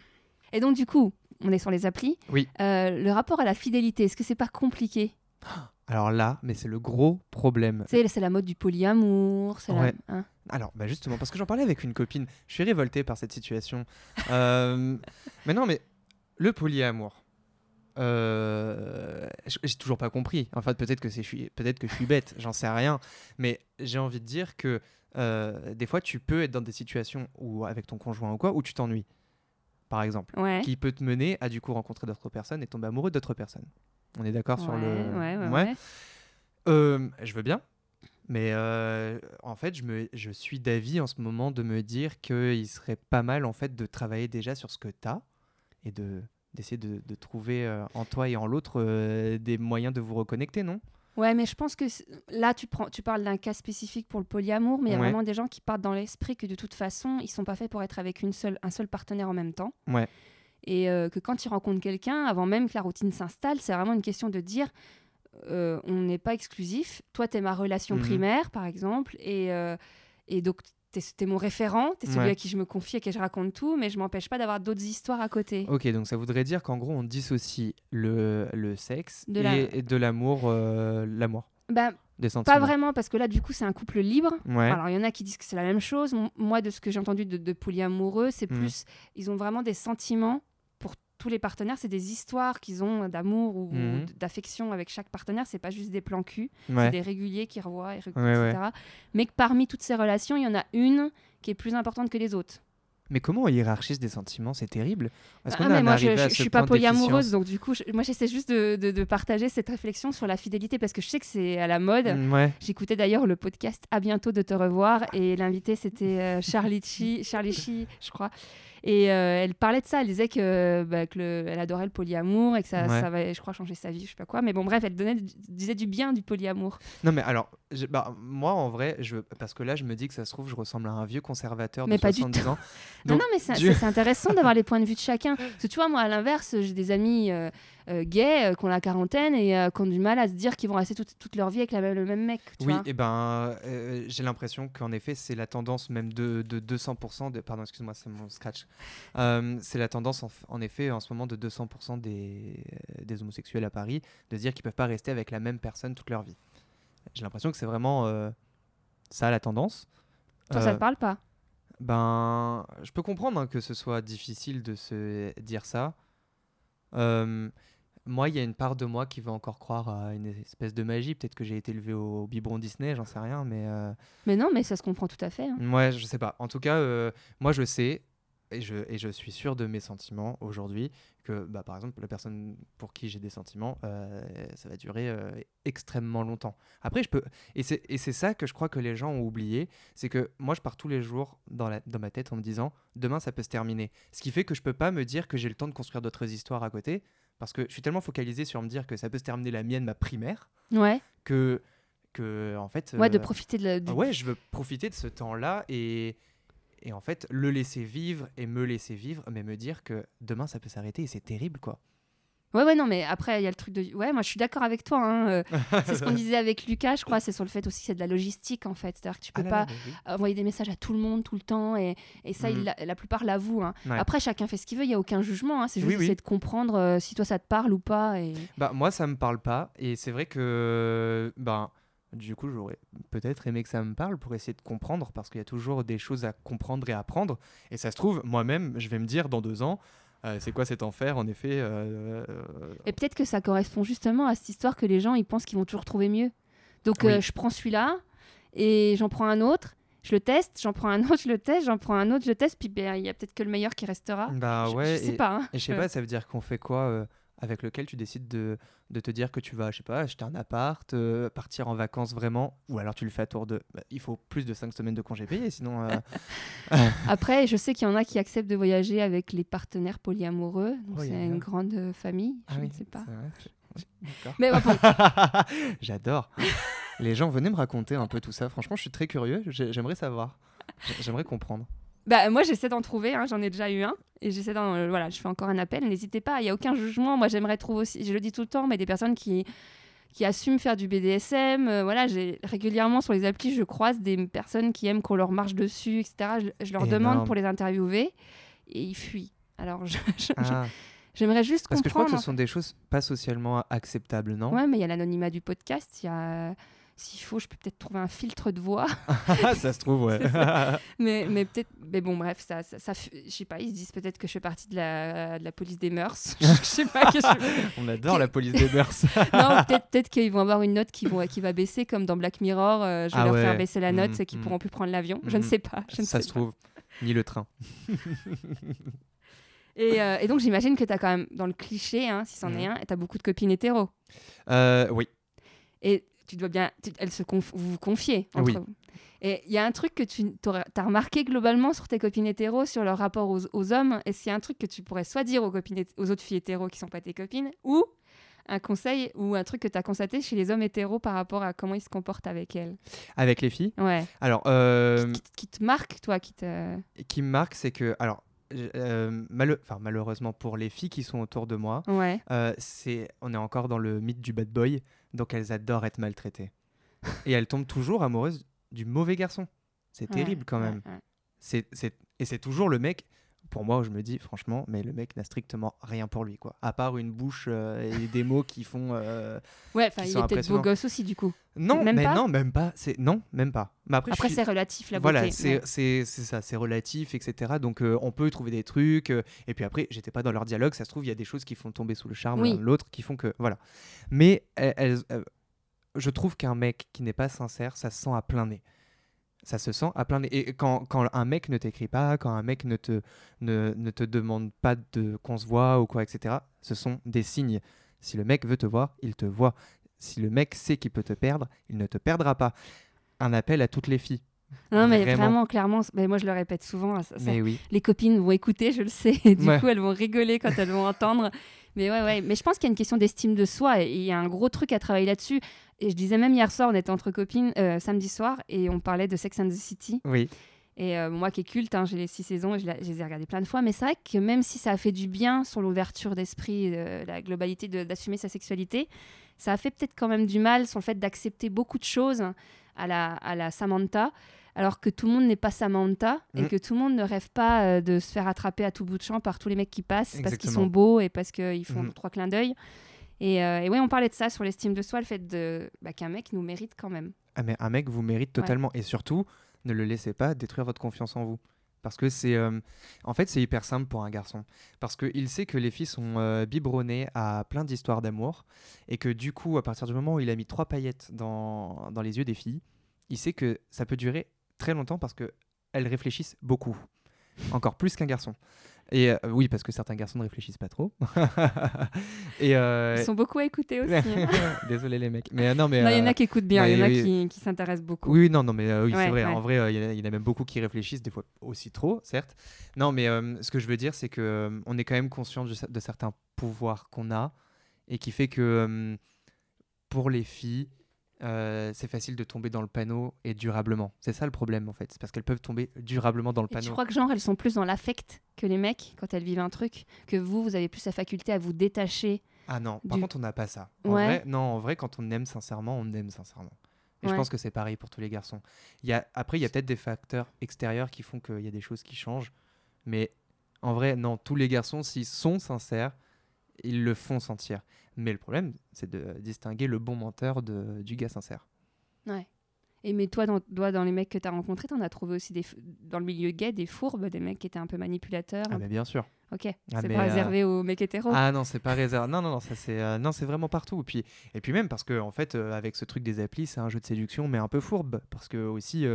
Et donc, du coup, on est sur les applis. Oui. Euh, le rapport à la fidélité, est-ce que c'est pas compliqué? Alors là, mais c'est le gros problème. C'est la mode du polyamour, c'est la- hein. Alors, bah justement, parce que j'en parlais avec une copine, je suis révolté par cette situation. Euh, mais non, mais le polyamour, euh, j'ai toujours pas compris. En fait, peut-être que, c'est- je suis- peut-être que je suis bête, j'en sais rien. Mais j'ai envie de dire que euh, des fois, tu peux être dans des situations où, avec ton conjoint ou quoi, où tu t'ennuies, par exemple. Ouais. Qui peut te mener à du coup rencontrer d'autres personnes et tomber amoureux d'autres personnes. On est d'accord sur le. ouais. Euh, je veux bien, mais euh, en fait, je, me, je suis d'avis en ce moment de me dire qu'il serait pas mal en fait de travailler déjà sur ce que tu as et de d'essayer de, de trouver euh, en toi et en l'autre euh, des moyens de vous reconnecter, non? Ouais, mais je pense que là, tu, prends, tu parles d'un cas spécifique pour le polyamour, mais il y a Ouais. vraiment des gens qui partent dans l'esprit que de toute façon, ils sont pas faits pour être avec une seule, un seul partenaire en même temps. Ouais. Et euh, que quand ils rencontrent quelqu'un, avant même que la routine s'installe, c'est vraiment une question de dire euh, on n'est pas exclusif. Toi, tu es ma relation Mhm. primaire, par exemple, et, euh, et donc tu es, mon référent, tu es celui Ouais. à qui je me confie, à qui je raconte tout, mais je m'empêche pas d'avoir d'autres histoires à côté. Ok, donc ça voudrait dire qu'en gros, on dissocie le, le sexe De et, la- et de l'amour, euh, l'amour, Ben, des pas vraiment, parce que là, du coup, c'est un couple libre. Ouais. Alors, il y en a qui disent que c'est la même chose. Moi, de ce que j'ai entendu de, de polyamoureux, c'est Mhm. plus. Ils ont vraiment des sentiments pour tous les partenaires. C'est des histoires qu'ils ont d'amour ou, ou Mhm. d'affection avec chaque partenaire. C'est pas juste des plans cul. ouais. C'est des réguliers qui revoient, et Ouais, ouais. etc. Mais que parmi toutes ces relations, il y en a une qui est plus importante que les autres. Mais comment on hiérarchise des sentiments? C'est terrible. Est-ce Ah, mais moi, je, ce suis pas polyamoureuse, donc du coup, je- moi, j'essaie juste de, de- de partager cette réflexion sur la fidélité parce que je sais que c'est à la mode. Mm, Ouais. J'écoutais d'ailleurs le podcast À bientôt de te revoir et l'invité c'était euh, Charlie Chi, Charlie Chi, je crois. Et euh, elle parlait de ça, elle disait que, bah, que le- elle adorait le polyamour et que ça, Ouais. ça va, je crois, changer sa vie, je sais pas quoi. Mais bon, bref, elle donnait, disait du bien du polyamour. Non mais alors, je- bah, moi en vrai, je, parce que là je me dis que ça se trouve je ressemble à un vieux conservateur Mais de pas du 70 ans. non, Donc, non, mais c'est je- c'est- intéressant d'avoir les points de vue de chacun. Parce que tu vois, moi, à l'inverse, j'ai des amis euh, gays euh, qui ont la quarantaine et euh, qui ont du mal à se dire qu'ils vont rester toute, toute leur vie avec la même- le même mec. Tu Oui, vois et ben euh, j'ai l'impression qu'en effet c'est la tendance même de, de 200%, de, pardon excuse-moi c'est mon scratch, Euh, c'est la tendance en, en effet en ce moment de 200% des, euh, des homosexuels à Paris de dire qu'ils peuvent pas rester avec la même personne toute leur vie. J'ai l'impression que c'est vraiment euh, ça la tendance. Toi, ça Euh, te parle pas? Ben, je peux comprendre hein, que ce soit difficile de se dire ça. Euh, moi, il y a une part de moi qui veut encore croire à une espèce de magie. Peut-être que j'ai été élevé au biberon Disney, j'en sais rien, mais euh, Mais non, mais ça se comprend tout à fait. hein. ouais, je sais pas. En tout cas, euh, moi, je sais et je, et je suis sûr de mes sentiments aujourd'hui que, bah, par exemple, la personne pour qui j'ai des sentiments, euh, ça va durer extrêmement longtemps. Après, je peux. Et c'est et c'est ça que je crois que les gens ont oublié. C'est que moi, je pars tous les jours dans, la, dans ma tête en me disant demain, ça peut se terminer. Ce qui fait que je peux pas me dire que j'ai le temps de construire d'autres histoires à côté. Parce que je suis tellement focalisé sur me dire que ça peut se terminer la mienne, ma primaire, Ouais, que, que en fait. ouais, de euh, profiter de la. ah ouais, je veux profiter de ce temps-là et, et en fait le laisser vivre et me laisser vivre, mais me dire que demain ça peut s'arrêter et c'est terrible quoi. Ouais, ouais, non, mais après, il y a le truc de. Ouais, moi, je suis d'accord avec toi. hein, euh, c'est ce qu'on disait avec Lucas, je crois. C'est sur le fait aussi que c'est de la logistique, en fait. C'est-à-dire que tu peux Ah là pas là, mais oui. envoyer des messages à tout le monde tout le temps. Et, et ça, Mhm. l'a- la plupart l'avouent. hein. Ouais. Après, chacun fait ce qu'il veut. Il n'y a aucun jugement. hein, C'est juste Oui, oui. essayer de comprendre euh, si toi, ça te parle ou pas. Et... Bah moi ça me parle pas et c'est vrai que ben du coup j'aurais peut-être aimé que ça me parle pour essayer de comprendre parce qu'il y a toujours des choses à comprendre et à apprendre et ça se trouve moi-même je vais me dire dans deux ans euh, c'est quoi cet enfer en effet euh, euh, Et peut-être que ça correspond justement à cette histoire que les gens, ils pensent qu'ils vont toujours trouver mieux. Donc, Oui. euh, je prends celui-là et j'en prends un autre. Je le teste, j'en prends un autre, je le teste, j'en prends un autre, je le teste, puis ben, il y a peut-être que le meilleur qui restera. bah Je- ouais je, sais et- pas. hein. Et je sais pas, ça veut dire qu'on fait quoi avec lequel tu décides de, de te dire que tu vas, je sais pas, acheter un appart, euh, partir en vacances vraiment, ou alors tu le fais à tour de. bah, il faut plus de 5 semaines de congés payés, sinon. euh, Après, je sais qu'il y en a qui acceptent de voyager avec les partenaires polyamoureux. Donc Oh, c'est une grande famille. Ah je oui, ne sais pas. Mais J'adore. Les gens, venez me raconter un peu tout ça. Franchement, je suis très curieux. J'ai- J'aimerais savoir. J'ai- J'aimerais comprendre. Bah, moi, j'essaie d'en trouver, hein, j'en ai déjà eu un. Et j'essaie d'en. euh, voilà, je fais encore un appel. N'hésitez pas, il n'y a aucun jugement. Moi, j'aimerais trouver aussi, je le dis tout le temps, mais des personnes qui, qui assument faire du BDSM. euh, voilà, j'ai régulièrement sur les applis, je croise des personnes qui aiment qu'on leur marche dessus, etc. Je, je leur demande pour les interviewer et ils fuient. Alors, je- je- je- Ah, j'aimerais juste parce que je crois comprendre. que ce sont des choses pas socialement acceptables, non? Ouais, mais il y a l'anonymat du podcast. Il y a. S'il faut, je peux peut-être trouver un filtre de voix. Ça se trouve, ouais. Mais mais peut-être. Mais bon, bref, ça, ça, ça je sais pas. Ils se disent peut-être que je fais partie de la, de la police des mœurs. je sais pas. Que je- On adore la police des mœurs. Non, peut-être peut qu'ils vont avoir une note qui, vont, qui va baisser, comme dans Black Mirror. euh, je vais Ah leur faire baisser la note Mhm, et qu'ils mhm. pourront plus prendre l'avion. Je ne Mhm. sais pas. Je ne Ça sais se pas. trouve. Ni le train. Et, euh, et donc, j'imagine que tu as quand même, dans le cliché, hein, si c'en est Mhm. un, tu as beaucoup de copines hétéros. Euh, oui. Et tu dois bien. tu- elles se conf- vous vous confiez entre Oui. vous. Et il y a un truc que tu as remarqué globalement sur tes copines hétéros, sur leur rapport aux, aux hommes. Est-ce qu'il y a un truc que tu pourrais soit dire aux, copines, aux autres filles hétéros qui sont pas tes copines, ou un conseil ou un truc que tu as constaté chez les hommes hétéros par rapport à comment ils se comportent avec elles Avec les filles? Ouais. Alors, euh, Qui, qui te marque, toi qui te... qui me marque, c'est que, alors, euh, enfin, malheureusement pour les filles qui sont autour de moi, Ouais. euh, c'est, on est encore dans le mythe du bad boy, donc elles adorent être maltraitées. Et elles tombent toujours amoureuses du mauvais garçon. C'est Ouais, terrible quand même. ouais. C'est- et c'est toujours le mec, pour moi, où je me dis, franchement, mais le mec n'a strictement rien pour lui, quoi. À part une bouche euh, et des mots qui font. euh, Ouais, enfin, il est peut-être beau gosse aussi, du coup. Non, Même mais pas non, même pas. C'est non, même pas. Mais après, je Après, suis- c'est relatif, la voilà, beauté. c'est ouais. c'est- ça, c'est relatif, etc. Donc euh, on peut trouver des trucs. et puis après, j'étais pas dans leur dialogue. Ça se trouve, il y a des choses qui font tomber sous le charme Oui. l'autre, qui font que voilà. Mais elles- elles- je trouve qu'un mec qui n'est pas sincère, ça se sent à plein nez. Ça se sent à plein. Et quand, quand un mec ne t'écrit pas, quand un mec ne te, ne, ne te demande pas de qu'on se voit ou quoi, etc., ce sont des signes. Si le mec veut te voir, il te voit. Si le mec sait qu'il peut te perdre, il ne te perdra pas. Un appel à toutes les filles. Non, mais Vraiment. vraiment, clairement, mais moi je le répète souvent, ça- ça- Mais oui. les copines vont écouter, je le sais, et du Ouais. coup elles vont rigoler quand elles vont entendre. Mais ouais, ouais, mais je pense qu'il y a une question d'estime de soi et il y a un gros truc à travailler là-dessus. Et je disais même hier soir, on était entre copines euh, samedi soir et on parlait de Sex and the City. Oui. Et euh, moi qui est culte, hein, j'ai les six saisons, et je, la- je les ai regardées plein de fois, mais c'est vrai que même si ça a fait du bien sur l'ouverture d'esprit, euh, la globalité d'assumer sa sexualité, ça a fait peut-être quand même du mal sur le fait d'accepter beaucoup de choses à la, à la Samantha, alors que tout le monde n'est pas Samantha et Mm. que tout le monde ne rêve pas euh, de se faire attraper à tout bout de champ par tous les mecs qui passent parce qu'ils sont beaux et parce qu'ils font Mhm. trois clins d'œil. Et, euh, et oui, on parlait de ça sur l'estime de soi, le fait de, bah, qu'un mec nous mérite quand même. Ah, mais un mec vous mérite Ouais. totalement. Et surtout, ne le laissez pas détruire votre confiance en vous. Parce que c'est. euh, en fait, c'est hyper simple pour un garçon. Parce qu'il sait que les filles sont euh, biberonnées à plein d'histoires d'amour. Et que du coup, à partir du moment où il a mis trois paillettes dans, dans les yeux des filles, il sait que ça peut durer très longtemps parce qu'elles réfléchissent beaucoup. Encore plus qu'un garçon. Et euh, oui, parce que certains garçons ne réfléchissent pas trop. et. euh, Ils sont beaucoup à écouter aussi. hein. Désolé les mecs. Mais euh, non, mais. Il y en a qui écoutent bien, il y en a qui, qui s'intéressent beaucoup. oui, non, non, mais oui, Ouais, c'est vrai. ouais. En vrai, il y en a- il y, en a même beaucoup qui réfléchissent, des fois aussi trop, certes. Non, mais ce que je veux dire, c'est que euh, on est quand même conscient de, de certains pouvoirs qu'on a et qui fait que pour les filles, euh, c'est facile de tomber dans le panneau et durablement. C'est ça le problème en fait, c'est parce qu'elles peuvent tomber durablement dans le Et panneau. crois que genre elles sont plus dans l'affect que les mecs quand elles vivent un truc que vous vous avez plus la faculté à vous détacher Ah non, par du- contre, on n'a pas ça. En Ouais. vrai, non, en vrai, quand on aime sincèrement, on aime sincèrement. Et je pense que c'est pareil pour tous les garçons. Il y a, après, il y a peut-être des facteurs extérieurs qui font qu'il y a des choses qui changent. Mais en vrai, non, tous les garçons, s'ils sont sincères, ils le font sentir. Mais le problème, c'est de distinguer le bon menteur de, du gars sincère. Ouais. Et mais toi, dans, toi, dans les mecs que tu as rencontrés, t'en as trouvé aussi des, dans le milieu gay des fourbes, des mecs qui étaient un peu manipulateurs. Ah, mais bien sûr. Ok, Ah, c'est pas euh, réservé aux mecs hétéros. Ah non, c'est pas réservé. Non, non, non, ça c'est euh, non, c'est vraiment partout. Et puis, et puis même parce que en fait, euh, avec ce truc des applis, c'est un jeu de séduction, mais un peu fourbe, parce que aussi,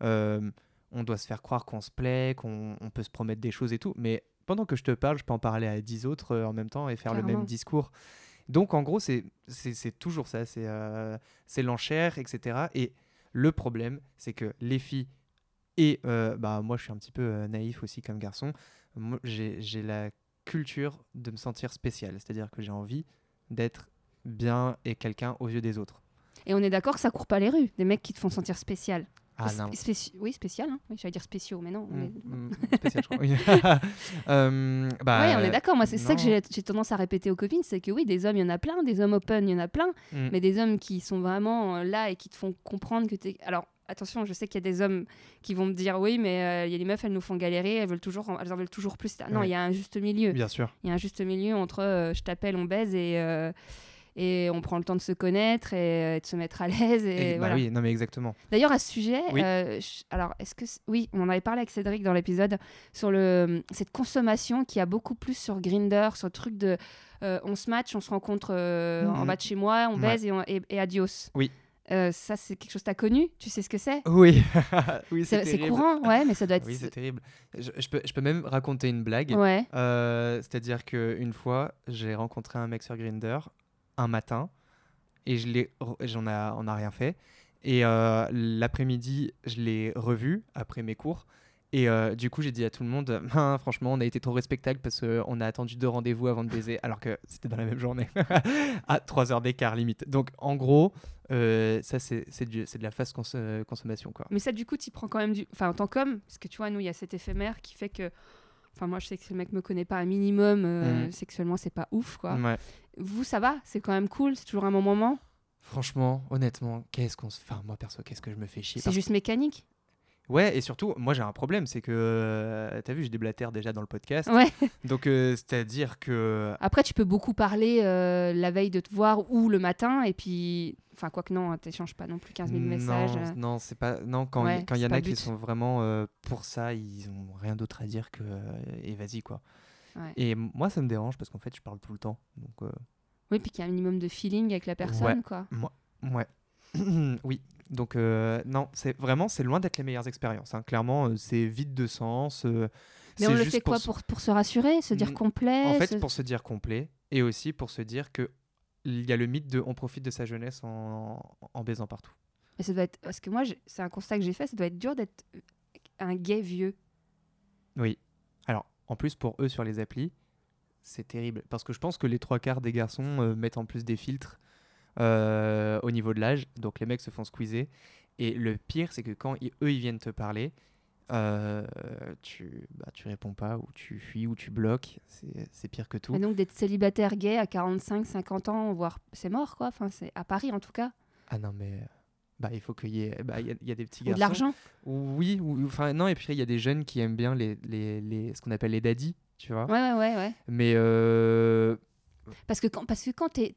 on doit se faire croire qu'on se plaît, qu'on on peut se promettre des choses et tout. Mais pendant que je te parle, je peux en parler à 10 autres en même temps et faire le même discours. Donc en gros, c'est toujours ça, c'est euh, l'enchère, etc. Et le problème, c'est que les filles et euh, bah moi, je suis un petit peu euh, naïf aussi comme garçon. J'ai la culture de me sentir spécial, c'est-à-dire que j'ai envie d'être bien est quelqu'un aux yeux des autres. Et on est d'accord que ça court pas les rues, des mecs qui te font sentir spécial. Ah spéci- Oui, spécial, hein. oui, j'allais dire spéciaux, mais non. on est- Mm, mm, spécial, je crois. Oui. Euh, bah, ouais, on est d'accord. Moi, c'est ça que j'ai tendance à répéter aux copines, c'est que oui, des hommes, il y en a plein, des hommes open, il y en a plein, Mm. mais des hommes qui sont vraiment euh, là et qui te font comprendre que t'es. Alors, attention, je sais qu'il y a des hommes qui vont me dire oui, mais euh, il y a des meufs, elles nous font galérer, elles veulent toujours, en- elles en veulent toujours plus. Non, il Ouais. y a un juste milieu. Bien sûr. Il y a un juste milieu entre euh, je t'appelle, on baise et et on prend le temps de se connaître et, euh, de se mettre à l'aise et, Et, bah oui, non mais exactement. D'ailleurs, à ce sujet, Oui. euh, je- alors est-ce que oui, on en avait parlé avec Cédric dans l'épisode sur le cette consommation qui a beaucoup plus sur Grinder, sur le truc de euh, on se match, on se rencontre euh, en Mhm. bas de chez moi, on Ouais. baise et, on- et, adios. Oui. Euh, ça, c'est quelque chose que tu as connu? Tu sais ce que c'est? Oui, oui C'est courant, ouais, mais ça doit être. Oui, c'est terrible. Je, je peux, je peux même raconter une blague. ouais. Euh, C'est-à-dire qu'une fois, j'ai rencontré un mec sur Grinder un matin et je l'ai, j'en a, on rien fait. Et euh, l'après-midi, je l'ai revu après mes cours. Et euh, du coup, j'ai dit à tout le monde, Ah, franchement, on a été trop respectable parce qu'on a attendu deux rendez-vous avant de baiser, alors que c'était dans la même journée, à 3 heures d'écart limite. Donc, en gros, euh, ça, c'est, de la fast cons- consommation, quoi. Mais ça, du coup, tu prends quand même du. Enfin, en tant qu'homme, parce que tu vois, nous, il y a cet éphémère qui fait que. Enfin, moi, je sais que le mec me connaît pas un minimum. euh, Mhm. Sexuellement, c'est pas ouf, quoi. Ouais. Vous, ça va? C'est quand même cool? C'est toujours un bon moment? Franchement, honnêtement, qu'est-ce qu'on se... Enfin, moi, perso, qu'est-ce que je me fais chier? C'est parce juste mécanique Ouais, et surtout, moi j'ai un problème, c'est que, euh, t'as vu, je déblatère déjà dans le podcast. Ouais. Donc, euh, c'est-à-dire que. Après, tu peux beaucoup parler euh, la veille de te voir ou le matin. Et puis. Enfin, quoi que non, t'échanges pas non plus 15 000 messages. Non, non, c'est pas. Non, quand il Ouais, y en a qui sont vraiment pour ça, ils ont rien d'autre à dire que. et vas-y, quoi. Ouais. Et moi, ça me dérange parce qu'en fait, je parle tout le temps. Donc, Oui, puis qu'il y a un minimum de feeling avec la personne, quoi. ouais. oui. Donc, euh, non, c'est vraiment, c'est loin d'être les meilleures expériences. hein. Clairement, euh, c'est vide de sens. euh, Mais on le fait quoi pour, pour se rassurer Se dire complet En fait, se- pour se dire complet et aussi pour se dire que il y a le mythe de on profite de sa jeunesse en, en baisant partout. Mais ça doit être. Parce que moi, c'est un constat que j'ai fait, ça doit être dur d'être un gay vieux. Oui. Alors, en plus, pour eux sur les applis, c'est terrible. Parce que je pense que les trois quarts des garçons mettent en plus des filtres euh, au niveau de l'âge. Donc, les mecs se font squeezer. Et le pire, c'est que quand ils- eux, ils viennent te parler, euh, tu, bah, tu réponds pas, ou tu fuis, ou tu bloques. C'est pire que tout. Et donc, d'être célibataire gay à 45, 50 ans, voire c'est mort, quoi. Enfin, c'est à Paris, en tout cas. Ah non, mais. Bah, il faut qu'il y ait. bah, y, a- y a des petits Ou garçons. de l'argent. Oui, ou enfin non, et puis il y a des jeunes qui aiment bien les, les, les- ce qu'on appelle les daddies, tu vois. Ouais, ouais, ouais, ouais. Mais euh, Parce que quand, parce que quand t'es,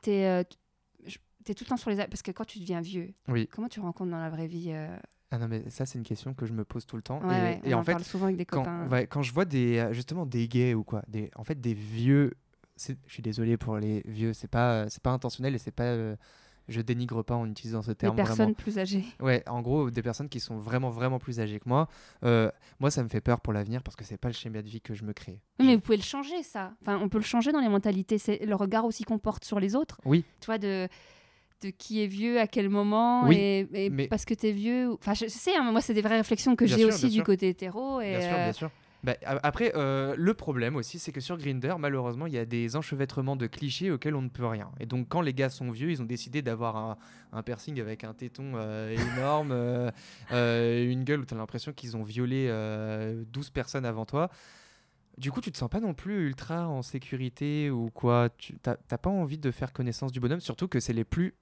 t'es, euh, t- je- t'es tout le temps sur les... Parce que quand tu deviens vieux, oui. comment tu rencontres dans la vraie vie euh, Ah non, mais ça c'est une question que je me pose tout le temps. ouais, et ouais, et on en en fait, parle souvent avec des quand, copains. ouais, quand je vois des euh, justement des gays ou quoi, des, en fait des vieux, je suis désolé pour les vieux, c'est pas c'est pas intentionnel et c'est pas euh, je dénigre pas en utilisant ce terme personnes vraiment. plus âgées. Ouais, en gros, des personnes qui sont vraiment, vraiment plus âgées que moi. Euh, moi, ça me fait peur pour l'avenir parce que c'est pas le schéma de vie que je me crée. Oui, mais vous pouvez le changer, ça. Enfin, on peut le changer dans les mentalités. C'est le regard aussi qu'on porte sur les autres. Oui. Tu vois, de, de qui est vieux, à quel moment, Oui, et, et mais- parce que t'es vieux. ou- Enfin, je, je sais, hein, moi, c'est des vraies réflexions que j'ai aussi du sûr. côté hétéro. Et, Bien sûr, euh, bien sûr. Bah, après, euh, le problème aussi, c'est que sur Grinder, malheureusement, il y a des enchevêtrements de clichés auxquels on ne peut rien. Et donc, quand les gars sont vieux, ils ont décidé d'avoir un, un piercing avec un téton euh, énorme, euh, une gueule où tu as l'impression qu'ils ont violé euh, 12 personnes avant toi. Du coup, tu te sens pas non plus ultra en sécurité ou quoi? Tu t'as pas envie de faire connaissance du bonhomme, surtout que c'est les plus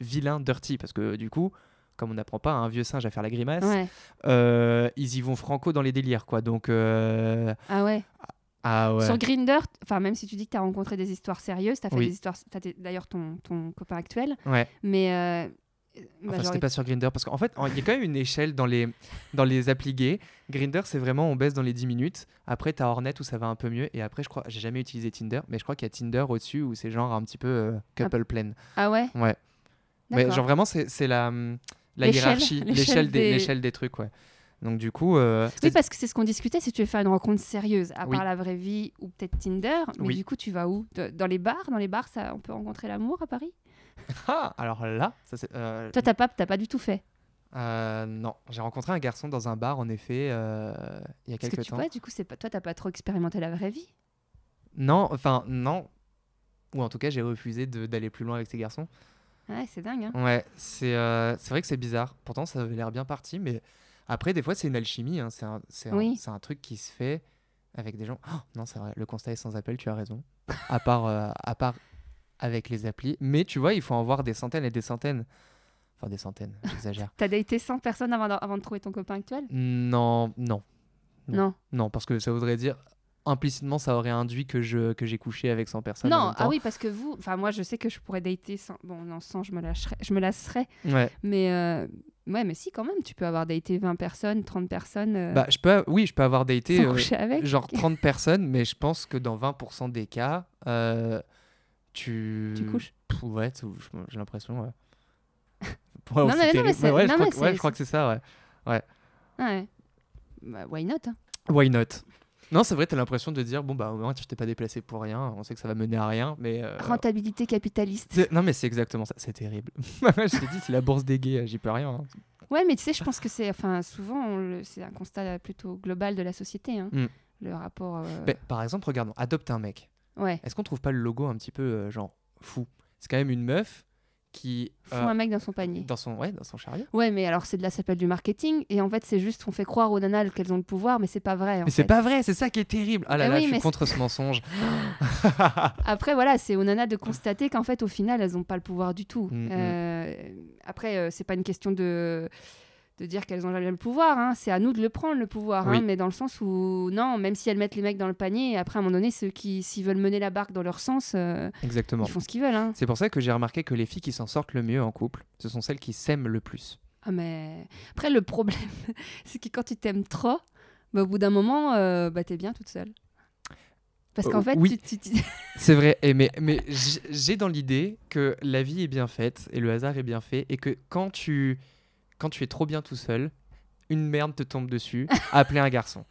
vilains dirty. Parce que du coup, comme on n'apprend pas à un vieux singe à faire la grimace, Ouais. euh, ils y vont franco dans les délires, quoi. Donc, euh, Ah ouais. ah ouais. Sur Grinder, enfin, même si tu dis que tu as rencontré des histoires sérieuses, tu as fait Oui. des histoires. D'ailleurs ton, ton copain actuel. Ouais. Mais. euh, Enfin, c'était pas sur Grinder parce qu'en fait, il y a quand même une échelle dans les, dans les applis gays. Grinder, c'est vraiment on baisse dans les 10 minutes. Après, t'as Hornet où ça va un peu mieux. Et après, je crois, j'ai jamais utilisé Tinder, mais je crois qu'il y a Tinder au-dessus où c'est genre un petit peu euh, couple plan. Ah ouais? Ouais. Mais genre vraiment, c'est la, hum, la hiérarchie, l'échelle des, des- des trucs, ouais. Donc du coup, euh, Oui, parce que c'est ce qu'on discutait, si tu veux faire une rencontre sérieuse, à Oui. part la vraie vie ou peut-être Tinder, mais Oui. du coup, tu vas où? Dans les bars? Dans les bars, ça, on peut rencontrer l'amour à Paris? Ah, alors là, ça c'est. euh, Toi, t'as pas, pas du tout fait? euh, non, j'ai rencontré un garçon dans un bar en effet euh, il y a Parce que quelques tu temps. vois, du coup, c'est pas, toi, t'as pas trop expérimenté la vraie vie? Non, enfin non. ou en tout cas, j'ai refusé d'aller plus loin avec ces garçons. Ouais, c'est dingue. Hein. Ouais, c'est euh, c'est vrai que c'est bizarre. Pourtant, ça avait l'air bien parti, mais après, des fois, c'est une alchimie. hein. C'est un, truc qui se fait avec des gens. Oh, non, c'est vrai, le constat est sans appel, tu as raison. À part, euh, à part avec les applis. Mais tu vois, il faut en voir des centaines et des centaines. Enfin, des centaines, j'exagère. T'as daté 100 personnes avant de, avant de trouver ton copain actuel? Non, Non. Non. non, parce que ça voudrait dire. Implicitement, ça aurait induit que je que j'ai couché avec 100 personnes. en Non, ah oui, parce que vous, enfin moi je sais que je pourrais dater sans, bon non sans je me lâcherais, je me lasserais, Ouais. mais euh, ouais mais si quand même, tu peux avoir daté 20 personnes, 30 personnes euh, Bah, je peux, oui, je peux avoir daté. sans euh, coucher avec. genre 30 personnes, mais je pense que dans 20% des cas, tu... Tu couches Pff, Ouais, j'ai l'impression, ouais. Ouais, Non, mais- non, terrible. mais c'est- ouais, je crois que- ouais, c'est- je crois que c'est ça, ouais. Ouais. Bah, why not hein. Why not? Non, c'est vrai, t'as l'impression de dire, bon, bah, au moins, tu t'es pas déplacé pour rien, on sait que ça va mener à rien, mais... euh, Rentabilité capitaliste. Non, mais c'est exactement ça, c'est terrible. je t'ai dit, c'est la bourse des gays, j'y peux rien. hein. Ouais, mais tu sais, je pense que c'est, enfin, souvent, le- c'est un constat plutôt global de la société, hein, Mm. le rapport. euh, Ben, par exemple, regardons, adopte un mec. ouais, Est-ce qu'on trouve pas le logo un petit peu, euh, genre, fou? C'est quand même une meuf qui... faut euh, un mec dans son panier. dans son, ouais, dans son chariot. Ouais, mais alors c'est de la s'appelle du marketing, et en fait, c'est juste, on fait croire aux nanas qu'elles ont le pouvoir, mais c'est pas vrai. en Mais c'est pas vrai, c'est ça qui est terrible. Ah là Eh là, oui, je suis contre ce mensonge. Après, voilà, c'est aux nanas de constater qu'en fait, au final, elles n'ont pas le pouvoir du tout. Mm, mm. Euh, après, euh, c'est pas une question de, de dire qu'elles ont jamais le pouvoir. hein. C'est à nous de le prendre, le pouvoir. hein, mais dans le sens où, non, même si elles mettent les mecs dans le panier, après, à un moment donné, ceux qui, s'ils veulent mener la barque dans leur sens, euh, Exactement. ils font ce qu'ils veulent. hein. C'est pour ça que j'ai remarqué que les filles qui s'en sortent le mieux en couple, ce sont celles qui s'aiment le plus. Ah, mais après, le problème, c'est que quand tu t'aimes trop, bah, au bout d'un moment, euh, bah, t'es bien toute seule. Parce Euh, qu'en fait, oui. tu- tu- tu- C'est vrai, et mais, mais j'ai dans l'idée que la vie est bien faite et le hasard est bien fait et que quand tu, quand tu es trop bien tout seul, une merde te tombe dessus, appeler un garçon.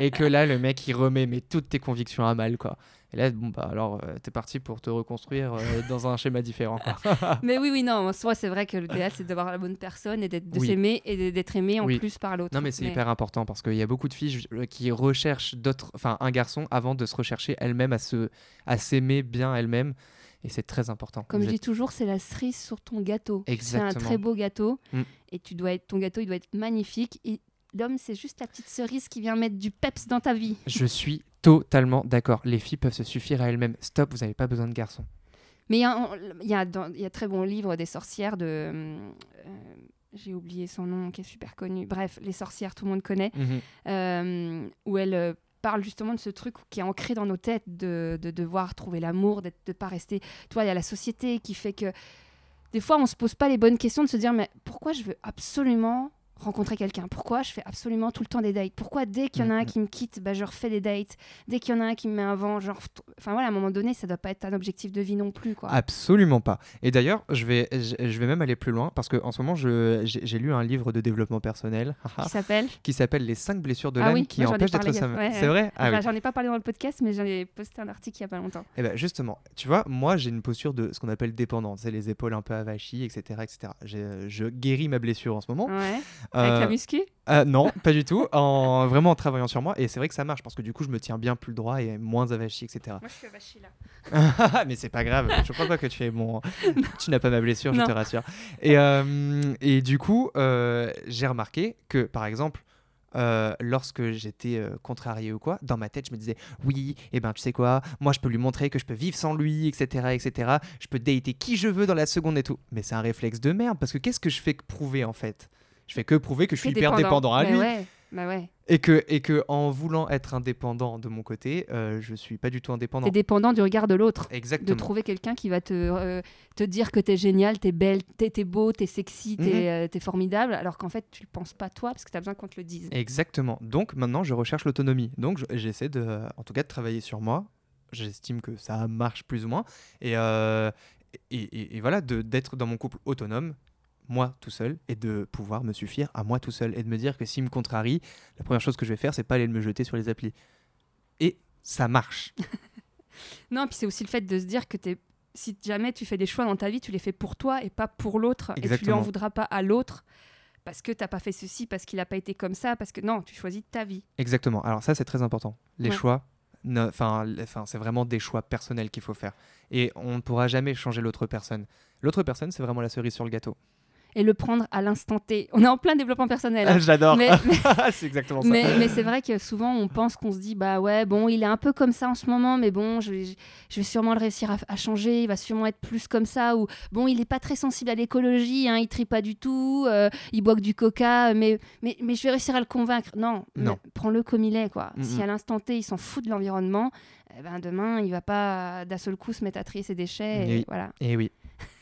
Et que là, le mec, il remet mais, toutes tes convictions à mal, quoi. Et là, bon, bah alors, euh, t'es parti pour te reconstruire euh, dans un schéma différent, quoi. mais oui, oui, non, en soi, c'est vrai que l'idéal, c'est d'avoir la bonne personne et d'être- de Oui. s'aimer et d'être aimé en Oui. plus par l'autre. Non, mais c'est Mais- hyper important parce qu'il y a beaucoup de filles euh, qui recherchent d'autres, enfin, un garçon avant de se rechercher elles-mêmes, à se, à s'aimer bien elles-mêmes. Et c'est très important. Comme Vous je dis toujours, c'est la cerise sur ton gâteau. C'est un Exactement. très beau gâteau Mm. et tu dois être, ton gâteau, il doit être magnifique. Et l'homme, c'est juste la petite cerise qui vient mettre du peps dans ta vie. Je suis totalement d'accord. Les filles peuvent se suffire à elles-mêmes. Stop, vous n'avez pas besoin de garçons. Mais il y, a y, a dans- il y a très bon livre des sorcières de. euh, J'ai oublié son nom, qui est super connu. Bref, les sorcières, tout le monde connaît. Mhm. euh, où elle euh, parle justement de ce truc qui est ancré dans nos têtes, de, de devoir trouver l'amour, de ne pas rester. Tu vois, il y a la société qui fait que des fois, on se pose pas les bonnes questions de se dire, mais pourquoi je veux absolument rencontrer quelqu'un Pourquoi je fais absolument tout le temps des dates? Pourquoi dès qu'il y en a un Mhm. qui me quitte, bah, je refais des dates? Dès qu'il y en a un qui me met un vent, genre... Enfin voilà, à un moment donné, ça doit pas être un objectif de vie non plus, quoi. Absolument pas. Et d'ailleurs, je vais, je vais même aller plus loin parce qu'en ce moment, j'ai lu un livre de développement personnel Qui s'appelle? qui s'appelle Les 5 blessures de Ah l'âme oui, qui empêchent d'être soi-même. ouais, C'est vrai? Ah Enfin, oui. J'en ai pas parlé dans le podcast, mais j'en ai posté un article il y a pas longtemps. Eh ben justement, tu vois, moi j'ai une posture de ce qu'on appelle dépendante, c'est les épaules un peu avachies, etc. etc. Je guéris ma blessure en ce moment. Ouais. Avec Euh, la muscu Euh, non, pas du tout. En vraiment en travaillant sur moi. Et c'est vrai que ça marche parce que du coup, je me tiens bien plus droit et moins avachi, etc. Moi, je suis avachie là. Mais c'est pas grave. Je crois pas que tu es bon. tu n'as pas ma blessure, je te rassure. Et, euh, et du coup, euh, j'ai remarqué que, par exemple, euh, lorsque j'étais euh, contrarié ou quoi, dans ma tête, je me disais oui, et ben tu sais quoi, moi je peux lui montrer que je peux vivre sans lui, etc., etc. Je peux dater qui je veux dans la seconde et tout. Mais c'est un réflexe de merde parce que qu'est-ce que je fais que prouver en fait? Je fais que prouver que je suis hyper dépendant à Bah lui. ouais, bah ouais. Et que, et que en voulant être indépendant de mon côté, euh, je suis pas du tout indépendant. T'es dépendant du regard de l'autre. De Exactement. trouver quelqu'un qui va te, euh, te dire que t'es génial, t'es belle, t'es t'es beau, t'es sexy, t'es euh, t'es formidable, alors qu'en fait, tu le penses pas toi parce que t'as besoin qu'on te le dise. Exactement. Donc maintenant, je recherche l'autonomie. Donc je- j'essaie de, en tout cas, de travailler sur moi. J'estime que ça marche plus ou moins. Et, euh, et, et- et voilà, de- d'être dans mon couple autonome, moi tout seul, et de pouvoir me suffire à moi tout seul. Et de me dire que s'il me contrarie, la première chose que je vais faire, c'est pas aller me jeter sur les applis. Et ça marche. Non, puis c'est aussi le fait de se dire que t'es si jamais tu fais des choix dans ta vie, tu les fais pour toi et pas pour l'autre. Et tu lui en voudras pas à l'autre parce que t'as pas fait ceci, parce qu'il a pas été comme ça, parce que non, tu choisis ta vie. Exactement. Alors ça, c'est très important. Les Ouais. choix enfin, c'est vraiment des choix personnels qu'il faut faire. Et on ne pourra jamais changer l'autre personne. L'autre personne, c'est vraiment la cerise sur le gâteau. Et le prendre à l'instant T. On est en plein développement personnel. hein. J'adore. Mais- c'est exactement ça. Mais, mais c'est vrai que souvent on pense qu'on se dit bah ouais bon il est un peu comme ça en ce moment mais bon je vais, je vais sûrement le réussir à, à changer il va sûrement être plus comme ça ou bon il est pas très sensible à l'écologie hein, il trie pas du tout euh, il boit que du coca mais, mais mais je vais réussir à le convaincre non, Non. prends-le comme il est quoi Mm, si mm. à l'instant T il s'en fout de l'environnement eh ben demain il va pas d'un seul coup se mettre à trier ses déchets et Oui. voilà Et oui.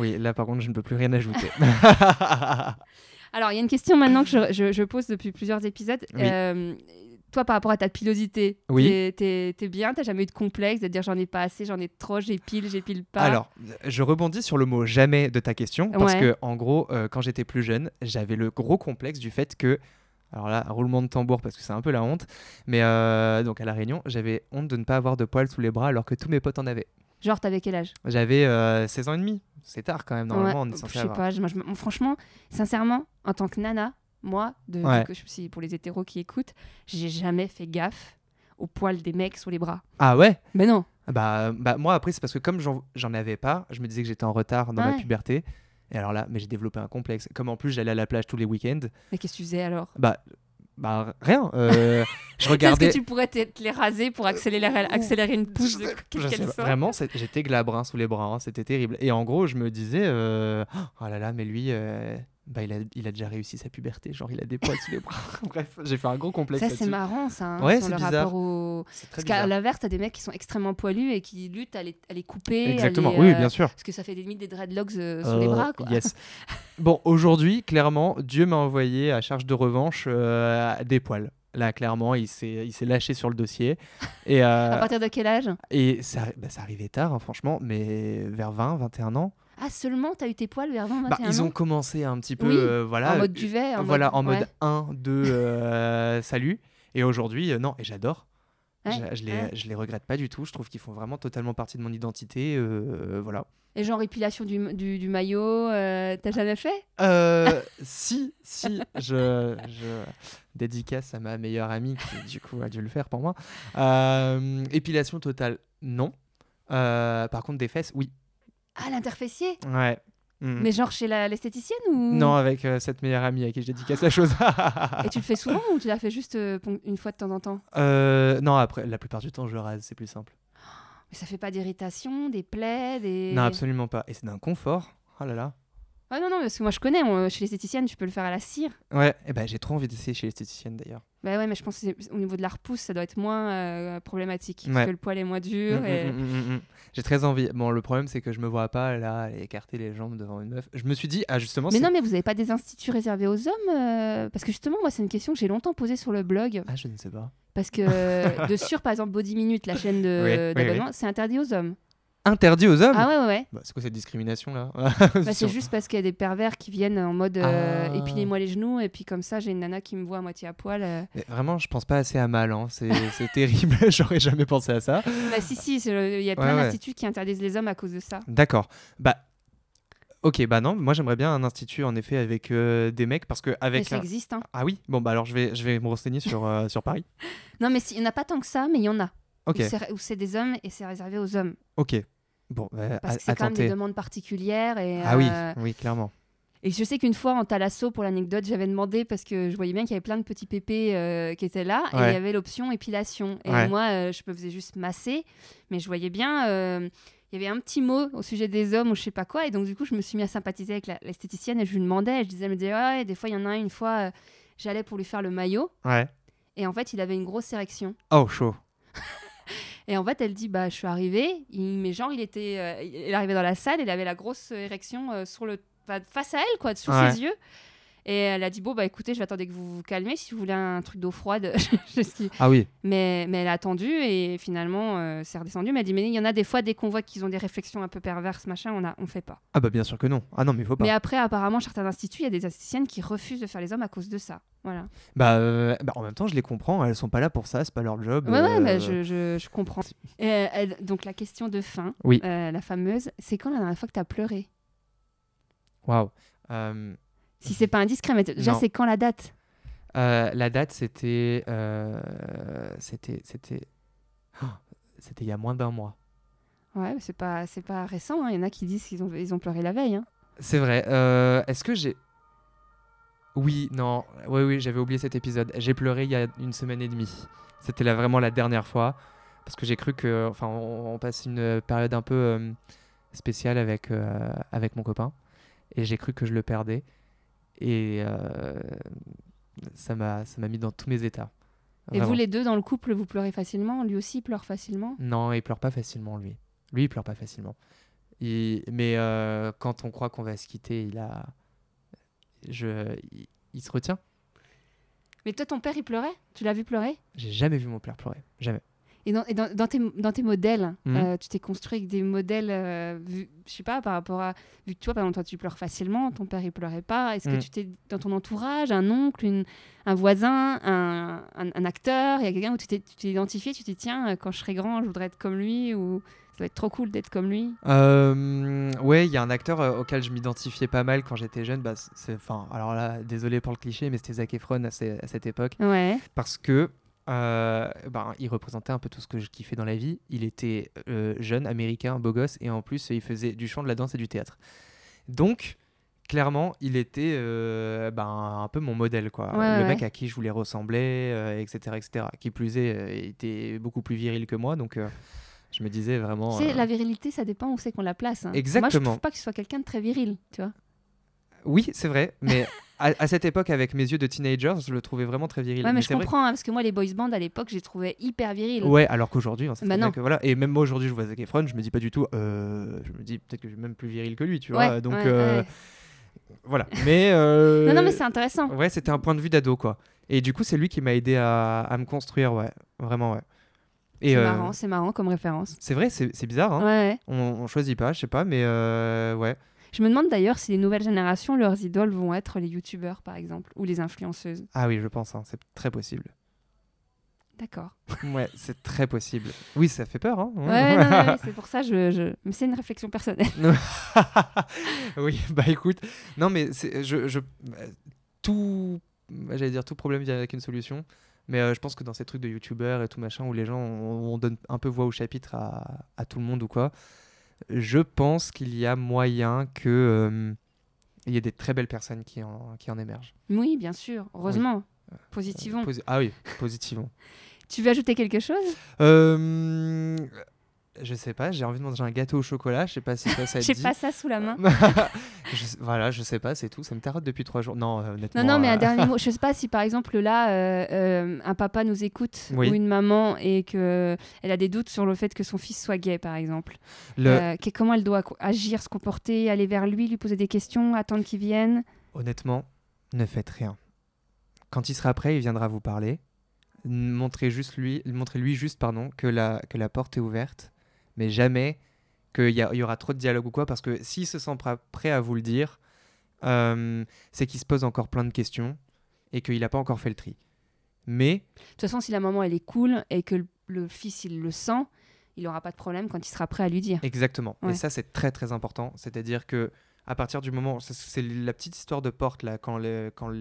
Oui, là par contre, je ne peux plus rien ajouter. alors il y a une question maintenant que je, je- je pose depuis plusieurs épisodes Oui. Euh, toi, par rapport à ta pilosité, Oui. t'es- t'es t'es bien? T'as jamais eu de complexe de dire j'en ai pas assez, j'en ai trop, j'épile, j'épile pas? Alors, je rebondis sur le mot jamais de ta question parce Ouais. que en gros, euh, quand j'étais plus jeune, j'avais le gros complexe du fait que alors là, roulement de tambour parce que c'est un peu la honte, mais euh, donc à la Réunion, j'avais honte de ne pas avoir de poils sous les bras alors que tous mes potes en avaient. Genre, t'avais quel âge? J'avais euh, 16 ans et demi. C'est tard quand même normalement, on est Ouais, censé Je sais avoir. pas, je- moi, je me- franchement, sincèrement, en tant que nana, moi, de, Ouais. que je- si- pour les hétéros qui écoutent, j'ai jamais fait gaffe aux poils des mecs sur les bras. Ah ouais? Mais non, Bah, bah moi après c'est parce que comme j'en avais pas, je me disais que j'étais en retard dans ma Ouais. puberté. Et alors là, mais j'ai développé un complexe. Comme en plus j'allais à la plage tous les week-ends, mais qu'est-ce que tu faisais alors? Bah, bah rien. euh, je Est-ce regardais. que tu pourrais te, les raser pour accélérer, accélérer une pousse de Je sais pas, Vraiment, j'étais glabrin sous les bras, hein, c'était terrible. Et en gros, je me disais, euh, oh là là, mais lui, euh, bah, il, a, il a déjà réussi sa puberté, genre il a des poils sous les bras. Bref, j'ai fait un gros complexe. Ça, c'est marrant, ça, hein, Ouais, c'est bizarre. rapport au... Parce qu'à l'inverse, t'as des mecs qui sont extrêmement poilus et qui luttent à les, à les couper. à Exactement, les, oui, euh, bien sûr. Parce que ça fait des limites des dreadlocks euh, sur les Euh, bras, quoi. Yes. Bon, aujourd'hui, clairement, Dieu m'a envoyé à charge de revanche euh, des poils. Là, clairement, il s'est il s'est lâché sur le dossier. Et, euh, À partir de quel âge? et ça, bah, ça arrivait tard, hein, franchement, mais vers 20, 21 ans. Ah, seulement, t'as eu tes poils vers 20, 21 Bah, ils ont commencé un petit peu, Oui, euh, voilà. En mode duvet en voilà, mode... en mode ouais. 1, 2, euh, salut. Et aujourd'hui, euh, non, et j'adore. Ouais, Je, je les, ouais. je les regrette pas du tout. Je trouve qu'ils font vraiment totalement partie de mon identité. euh, voilà. Et genre épilation du, du, du maillot, euh, t'as jamais fait? Euh, si, si, je, je dédicace à ma meilleure amie qui, du coup, a dû le faire pour moi. Euh, épilation totale, non. Euh, par contre, des fesses, oui. Ah, l'interfessier Ouais. Mm. Mais genre chez la- l'esthéticienne ou? Non, avec euh, cette meilleure amie à qui je dédicace la chose. Et tu le fais souvent ou tu l'as fait juste euh, une fois de temps en temps? Euh, non, après, la plupart du temps, je rase, c'est plus simple. Mais ça fait pas d'irritation, des plaies, des... Non, absolument pas. Et c'est d'un confort. Oh là là. Ouais, non, non, parce que moi je connais, chez l'esthéticienne, tu peux le faire à la cire. Ouais, et ben j'ai trop envie d'essayer chez l'esthéticienne d'ailleurs. Bah ouais, mais je pense que c'est- au niveau de la repousse, ça doit être moins euh, problématique. Ouais. Parce que le poil est moins dur. Mm, et... mm, mm, mm, mm. J'ai très envie. Bon, le problème, c'est que je me vois pas là aller écarter les jambes devant une meuf. Je me suis dit, ah, justement, Mais c'est- non, mais vous avez pas des instituts réservés aux hommes euh, Parce que justement, moi, c'est une question que j'ai longtemps posée sur le blog. Ah, je ne sais pas. Parce que de sûr, par exemple, Body Minute, la chaîne de- Oui, oui, d'abonnement, c'est interdit aux hommes. Interdit aux hommes Ah ouais, ouais, ouais. Bah, C'est quoi cette discrimination là Bah, c'est juste parce qu'il y a des pervers qui viennent en mode euh, Ah. épilez-moi les genoux et puis comme ça j'ai une nana qui me voit à moitié à poil. euh. Mais Vraiment, je pense pas assez à mal. Hein. C'est c'est terrible. J'aurais jamais pensé à ça. Bah si si, il y a plein ouais. d'instituts qui interdisent les hommes à cause de ça. D'accord. Bah. Ok, bah non, moi j'aimerais bien un institut en effet avec euh, des mecs parce que Mais avec ça un- existe. Hein. Ah oui, bon bah alors je vais je vais me renseigner sur euh, sur Paris. Non mais si- il n'y en a pas tant que ça, mais il y en a. Ok, Où c'est- des hommes et c'est réservé aux hommes. ok. Bon, bah, Parce que c'est quand même des demandes particulières. Et, Ah oui, euh, oui, clairement. Et je sais qu'une fois en Talasso, pour l'anecdote, j'avais demandé parce que je voyais bien qu'il y avait plein de petits pépés euh, qui étaient là et il y avait l'option épilation. Et Ouais. moi, euh, je me faisais juste masser, mais je voyais bien, euh, il y avait un petit mot au sujet des hommes ou je sais pas quoi. Et donc, du coup, je me suis mis à sympathiser avec l'esthéticienne et je lui demandais, et je disais, elle me disait, ouais, des fois, il y en a un, une fois, euh, j'allais pour lui faire le maillot Ouais. et en fait, il avait une grosse érection. Oh, chaud. Et en fait, elle dit, bah, je suis arrivée, il, mais genre, il était, euh, il arrivait dans la salle, il avait la grosse érection euh, sur le, face à elle, quoi, sur Ouais. ses yeux. Et elle a dit, bon, bah écoutez, je vais attendre que vous vous calmez si vous voulez un truc d'eau froide. Je sais- Ah oui. mais, mais elle a attendu et finalement, euh, c'est redescendu. Mais elle dit, mais il y en a des fois, dès qu'on voit qu'ils ont des réflexions un peu perverses, machin, on a, on fait pas. Ah bah bien sûr que non. Ah non, mais il faut pas. Mais après, apparemment, certains instituts, il y a des esthéticiennes qui refusent de faire les hommes à cause de ça. Voilà. Bah, euh, bah, en même temps, je les comprends. Elles sont pas là pour ça. C'est pas leur job. Ouais, ouais, euh, bah, je, je, je comprends. Euh, donc, la question de fin, Oui. euh, la fameuse, c'est quand la dernière fois que tu as pleuré? Waouh. Si c'est pas indiscret, mais déjà, c'est quand la date? Euh, la date, c'était, euh, c'était, c'était C'était il y a moins d'un mois. Ouais, c'est pas, c'est pas récent. hein. Il y en a qui disent qu'ils ont, ils ont pleuré la veille. hein. C'est vrai. euh, Est-ce que j'ai. Oui, non. Oui, oui, j'avais oublié cet épisode. J'ai pleuré il y a une semaine et demie. C'était là vraiment la dernière fois. Parce que j'ai cru que. Enfin, on, on passe une période un peu spéciale avec, avec mon copain. Et j'ai cru que je le perdais. Et euh, ça m'a mis dans tous mes états. Et vous, les deux, dans le couple, vous pleurez facilement? Lui aussi, il pleure facilement? Non, il pleure pas facilement, lui. Lui, il pleure pas facilement. Il- Mais euh, quand on croit qu'on va se quitter, il a. Je... Il... il se retient. Mais toi, ton père, il pleurait? Tu l'as vu pleurer? J'ai jamais vu mon père pleurer. Jamais. Et dans, et dans, dans tes, dans tes modèles, Mhm. euh, tu t'es construit avec des modèles, euh, vu- je sais pas, par rapport à. Vu que toi, par exemple, toi, tu pleures facilement, ton père, il pleurait pas. Est-ce Mhm. que tu t'es, dans ton entourage, un oncle, une- un voisin, un, un- un acteur, il y a quelqu'un où tu t'es, identifié, tu t'es tiens, quand je serai grand, je voudrais être comme lui, ou ça va être trop cool d'être comme lui? Euh, ouais, il y a un acteur euh, auquel je m'identifiais pas mal quand j'étais jeune. Bah, c'est, enfin, alors là, désolé pour le cliché, mais c'était Zac Efron à cette époque. Ouais. Parce que euh, ben, il représentait un peu tout ce que je kiffais dans la vie. Il était euh, jeune, américain, beau gosse, et en plus, il faisait du chant, de la danse et du théâtre. Donc, clairement, il était euh, ben, un peu mon modèle, quoi. Ouais, le ouais, mec à qui je voulais ressembler, etc., etc. Qui plus est, il était beaucoup plus viril que moi, donc je me disais vraiment. Tu sais, la virilité, ça dépend où c'est qu'on la place. hein. Moi, je Exactement. trouve pas que ce soit quelqu'un de très viril, tu vois. Oui, c'est vrai, mais à, à cette époque, avec mes yeux de teenager, je le trouvais vraiment très viril. Ouais, mais Mais je comprends, hein, parce que moi, les boys bands, à l'époque, les trouvais hyper virils. Ouais, alors qu'aujourd'hui, on sait Bah bien que voilà. Et même moi aujourd'hui, je vois Zac Efron, je me dis pas du tout. euh, je me dis peut-être que je suis même plus viril que lui, tu vois. Donc ouais, euh, voilà. Mais euh, Non, non, mais c'est intéressant. ouais, c'était un point de vue d'ado, quoi. Et du coup, c'est lui qui m'a aidé à, à me construire, ouais, vraiment, ouais. C'est euh, marrant, c'est marrant comme référence. c'est vrai, c'est c'est bizarre. Hein. Ouais, ouais. On, on choisit pas, je sais pas, mais euh, ouais. Je me demande d'ailleurs si les nouvelles générations, leurs idoles vont être les youtubeurs, par exemple, ou les influenceuses. Ah oui, je pense, hein, c'est très possible. D'accord. Ouais, c'est très possible. Oui, ça fait peur, hein. Ouais, non, ouais, c'est pour ça, je, je... mais c'est une réflexion personnelle. oui, bah écoute, non mais c'est, je, je, tout, j'allais dire tout problème vient avec une solution, mais euh, je pense que dans ces trucs de youtubeurs et tout machin où les gens, on, on donne un peu voix au chapitre à, à tout le monde ou quoi, je pense qu'il y a moyen que euh, il y ait des très belles personnes qui en, qui en émergent. Oui, bien sûr, heureusement. Positivement. Posi- ah oui, positivement. Tu veux ajouter quelque chose? Euh, je sais pas, j'ai envie de manger un gâteau au chocolat, je sais pas si ça, ça J'ai pas ça sous la main. Je voilà, je sais pas, c'est tout. Ça me tarote depuis trois jours. Non, euh, honnêtement. Non, non, mais un euh, dernier mot. Je sais pas si par exemple là, euh, euh, un papa nous écoute Oui. ou une maman et que elle a des doutes sur le fait que son fils soit gay, par exemple. le- que- comment elle doit agir, se comporter, aller vers lui, lui poser des questions, attendre qu'il vienne? Honnêtement, ne faites rien. Quand il sera prêt, il viendra vous parler. Montrez juste lui, montrez lui juste pardon que la que la porte est ouverte, mais jamais qu'il y, y aura trop de dialogue ou quoi, parce que s'il se sent prêt à vous le dire, euh, c'est qu'il se pose encore plein de questions et qu'il n'a pas encore fait le tri. Mais De toute façon, si la maman elle est cool et que le, le fils il le sent, il aura pas de problème quand il sera prêt à lui dire. Exactement. Ouais. Et ça, c'est très très important. C'est-à-dire que à partir du moment, c'est- la petite histoire de porte là, quand les, quand,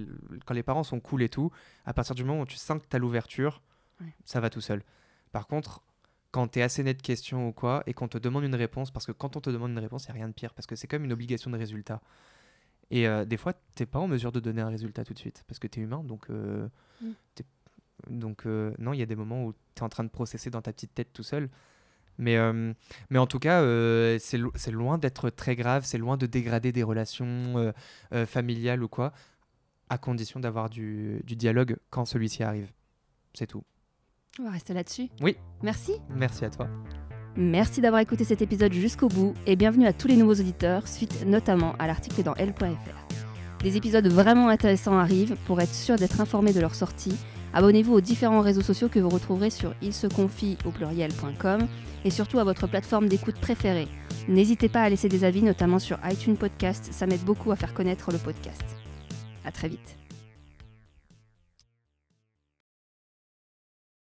quand les parents sont cool et tout, à partir du moment où tu sens que tu as l'ouverture, Ouais. ça va tout seul. Par contre, quand tu es assez net de questions ou quoi, et qu'on te demande une réponse, parce que quand on te demande une réponse, il n'y a rien de pire, parce que c'est comme une obligation de résultat. Et euh, des fois, t'es pas en mesure de donner un résultat tout de suite, parce que tu es humain, donc, euh, Mm. donc euh, non, il y a des moments où tu es en train de processer dans ta petite tête tout seul. Mais, mais en tout cas, c'est lo- c'est loin d'être très grave, c'est loin de dégrader des relations familiales ou quoi, à condition d'avoir du, du dialogue quand celui-ci arrive. C'est tout. On va rester là-dessus. Oui. Merci. Merci à toi. Merci d'avoir écouté cet épisode jusqu'au bout et bienvenue à tous les nouveaux auditeurs, suite notamment à l'article dans L.fr. Des épisodes vraiment intéressants arrivent. Pour être sûr d'être informé de leur sortie, abonnez-vous aux différents réseaux sociaux que vous retrouverez sur il se confie au pluriel.com et surtout à votre plateforme d'écoute préférée. N'hésitez pas à laisser des avis, notamment sur iTunes Podcast, ça m'aide beaucoup à faire connaître le podcast. À très vite.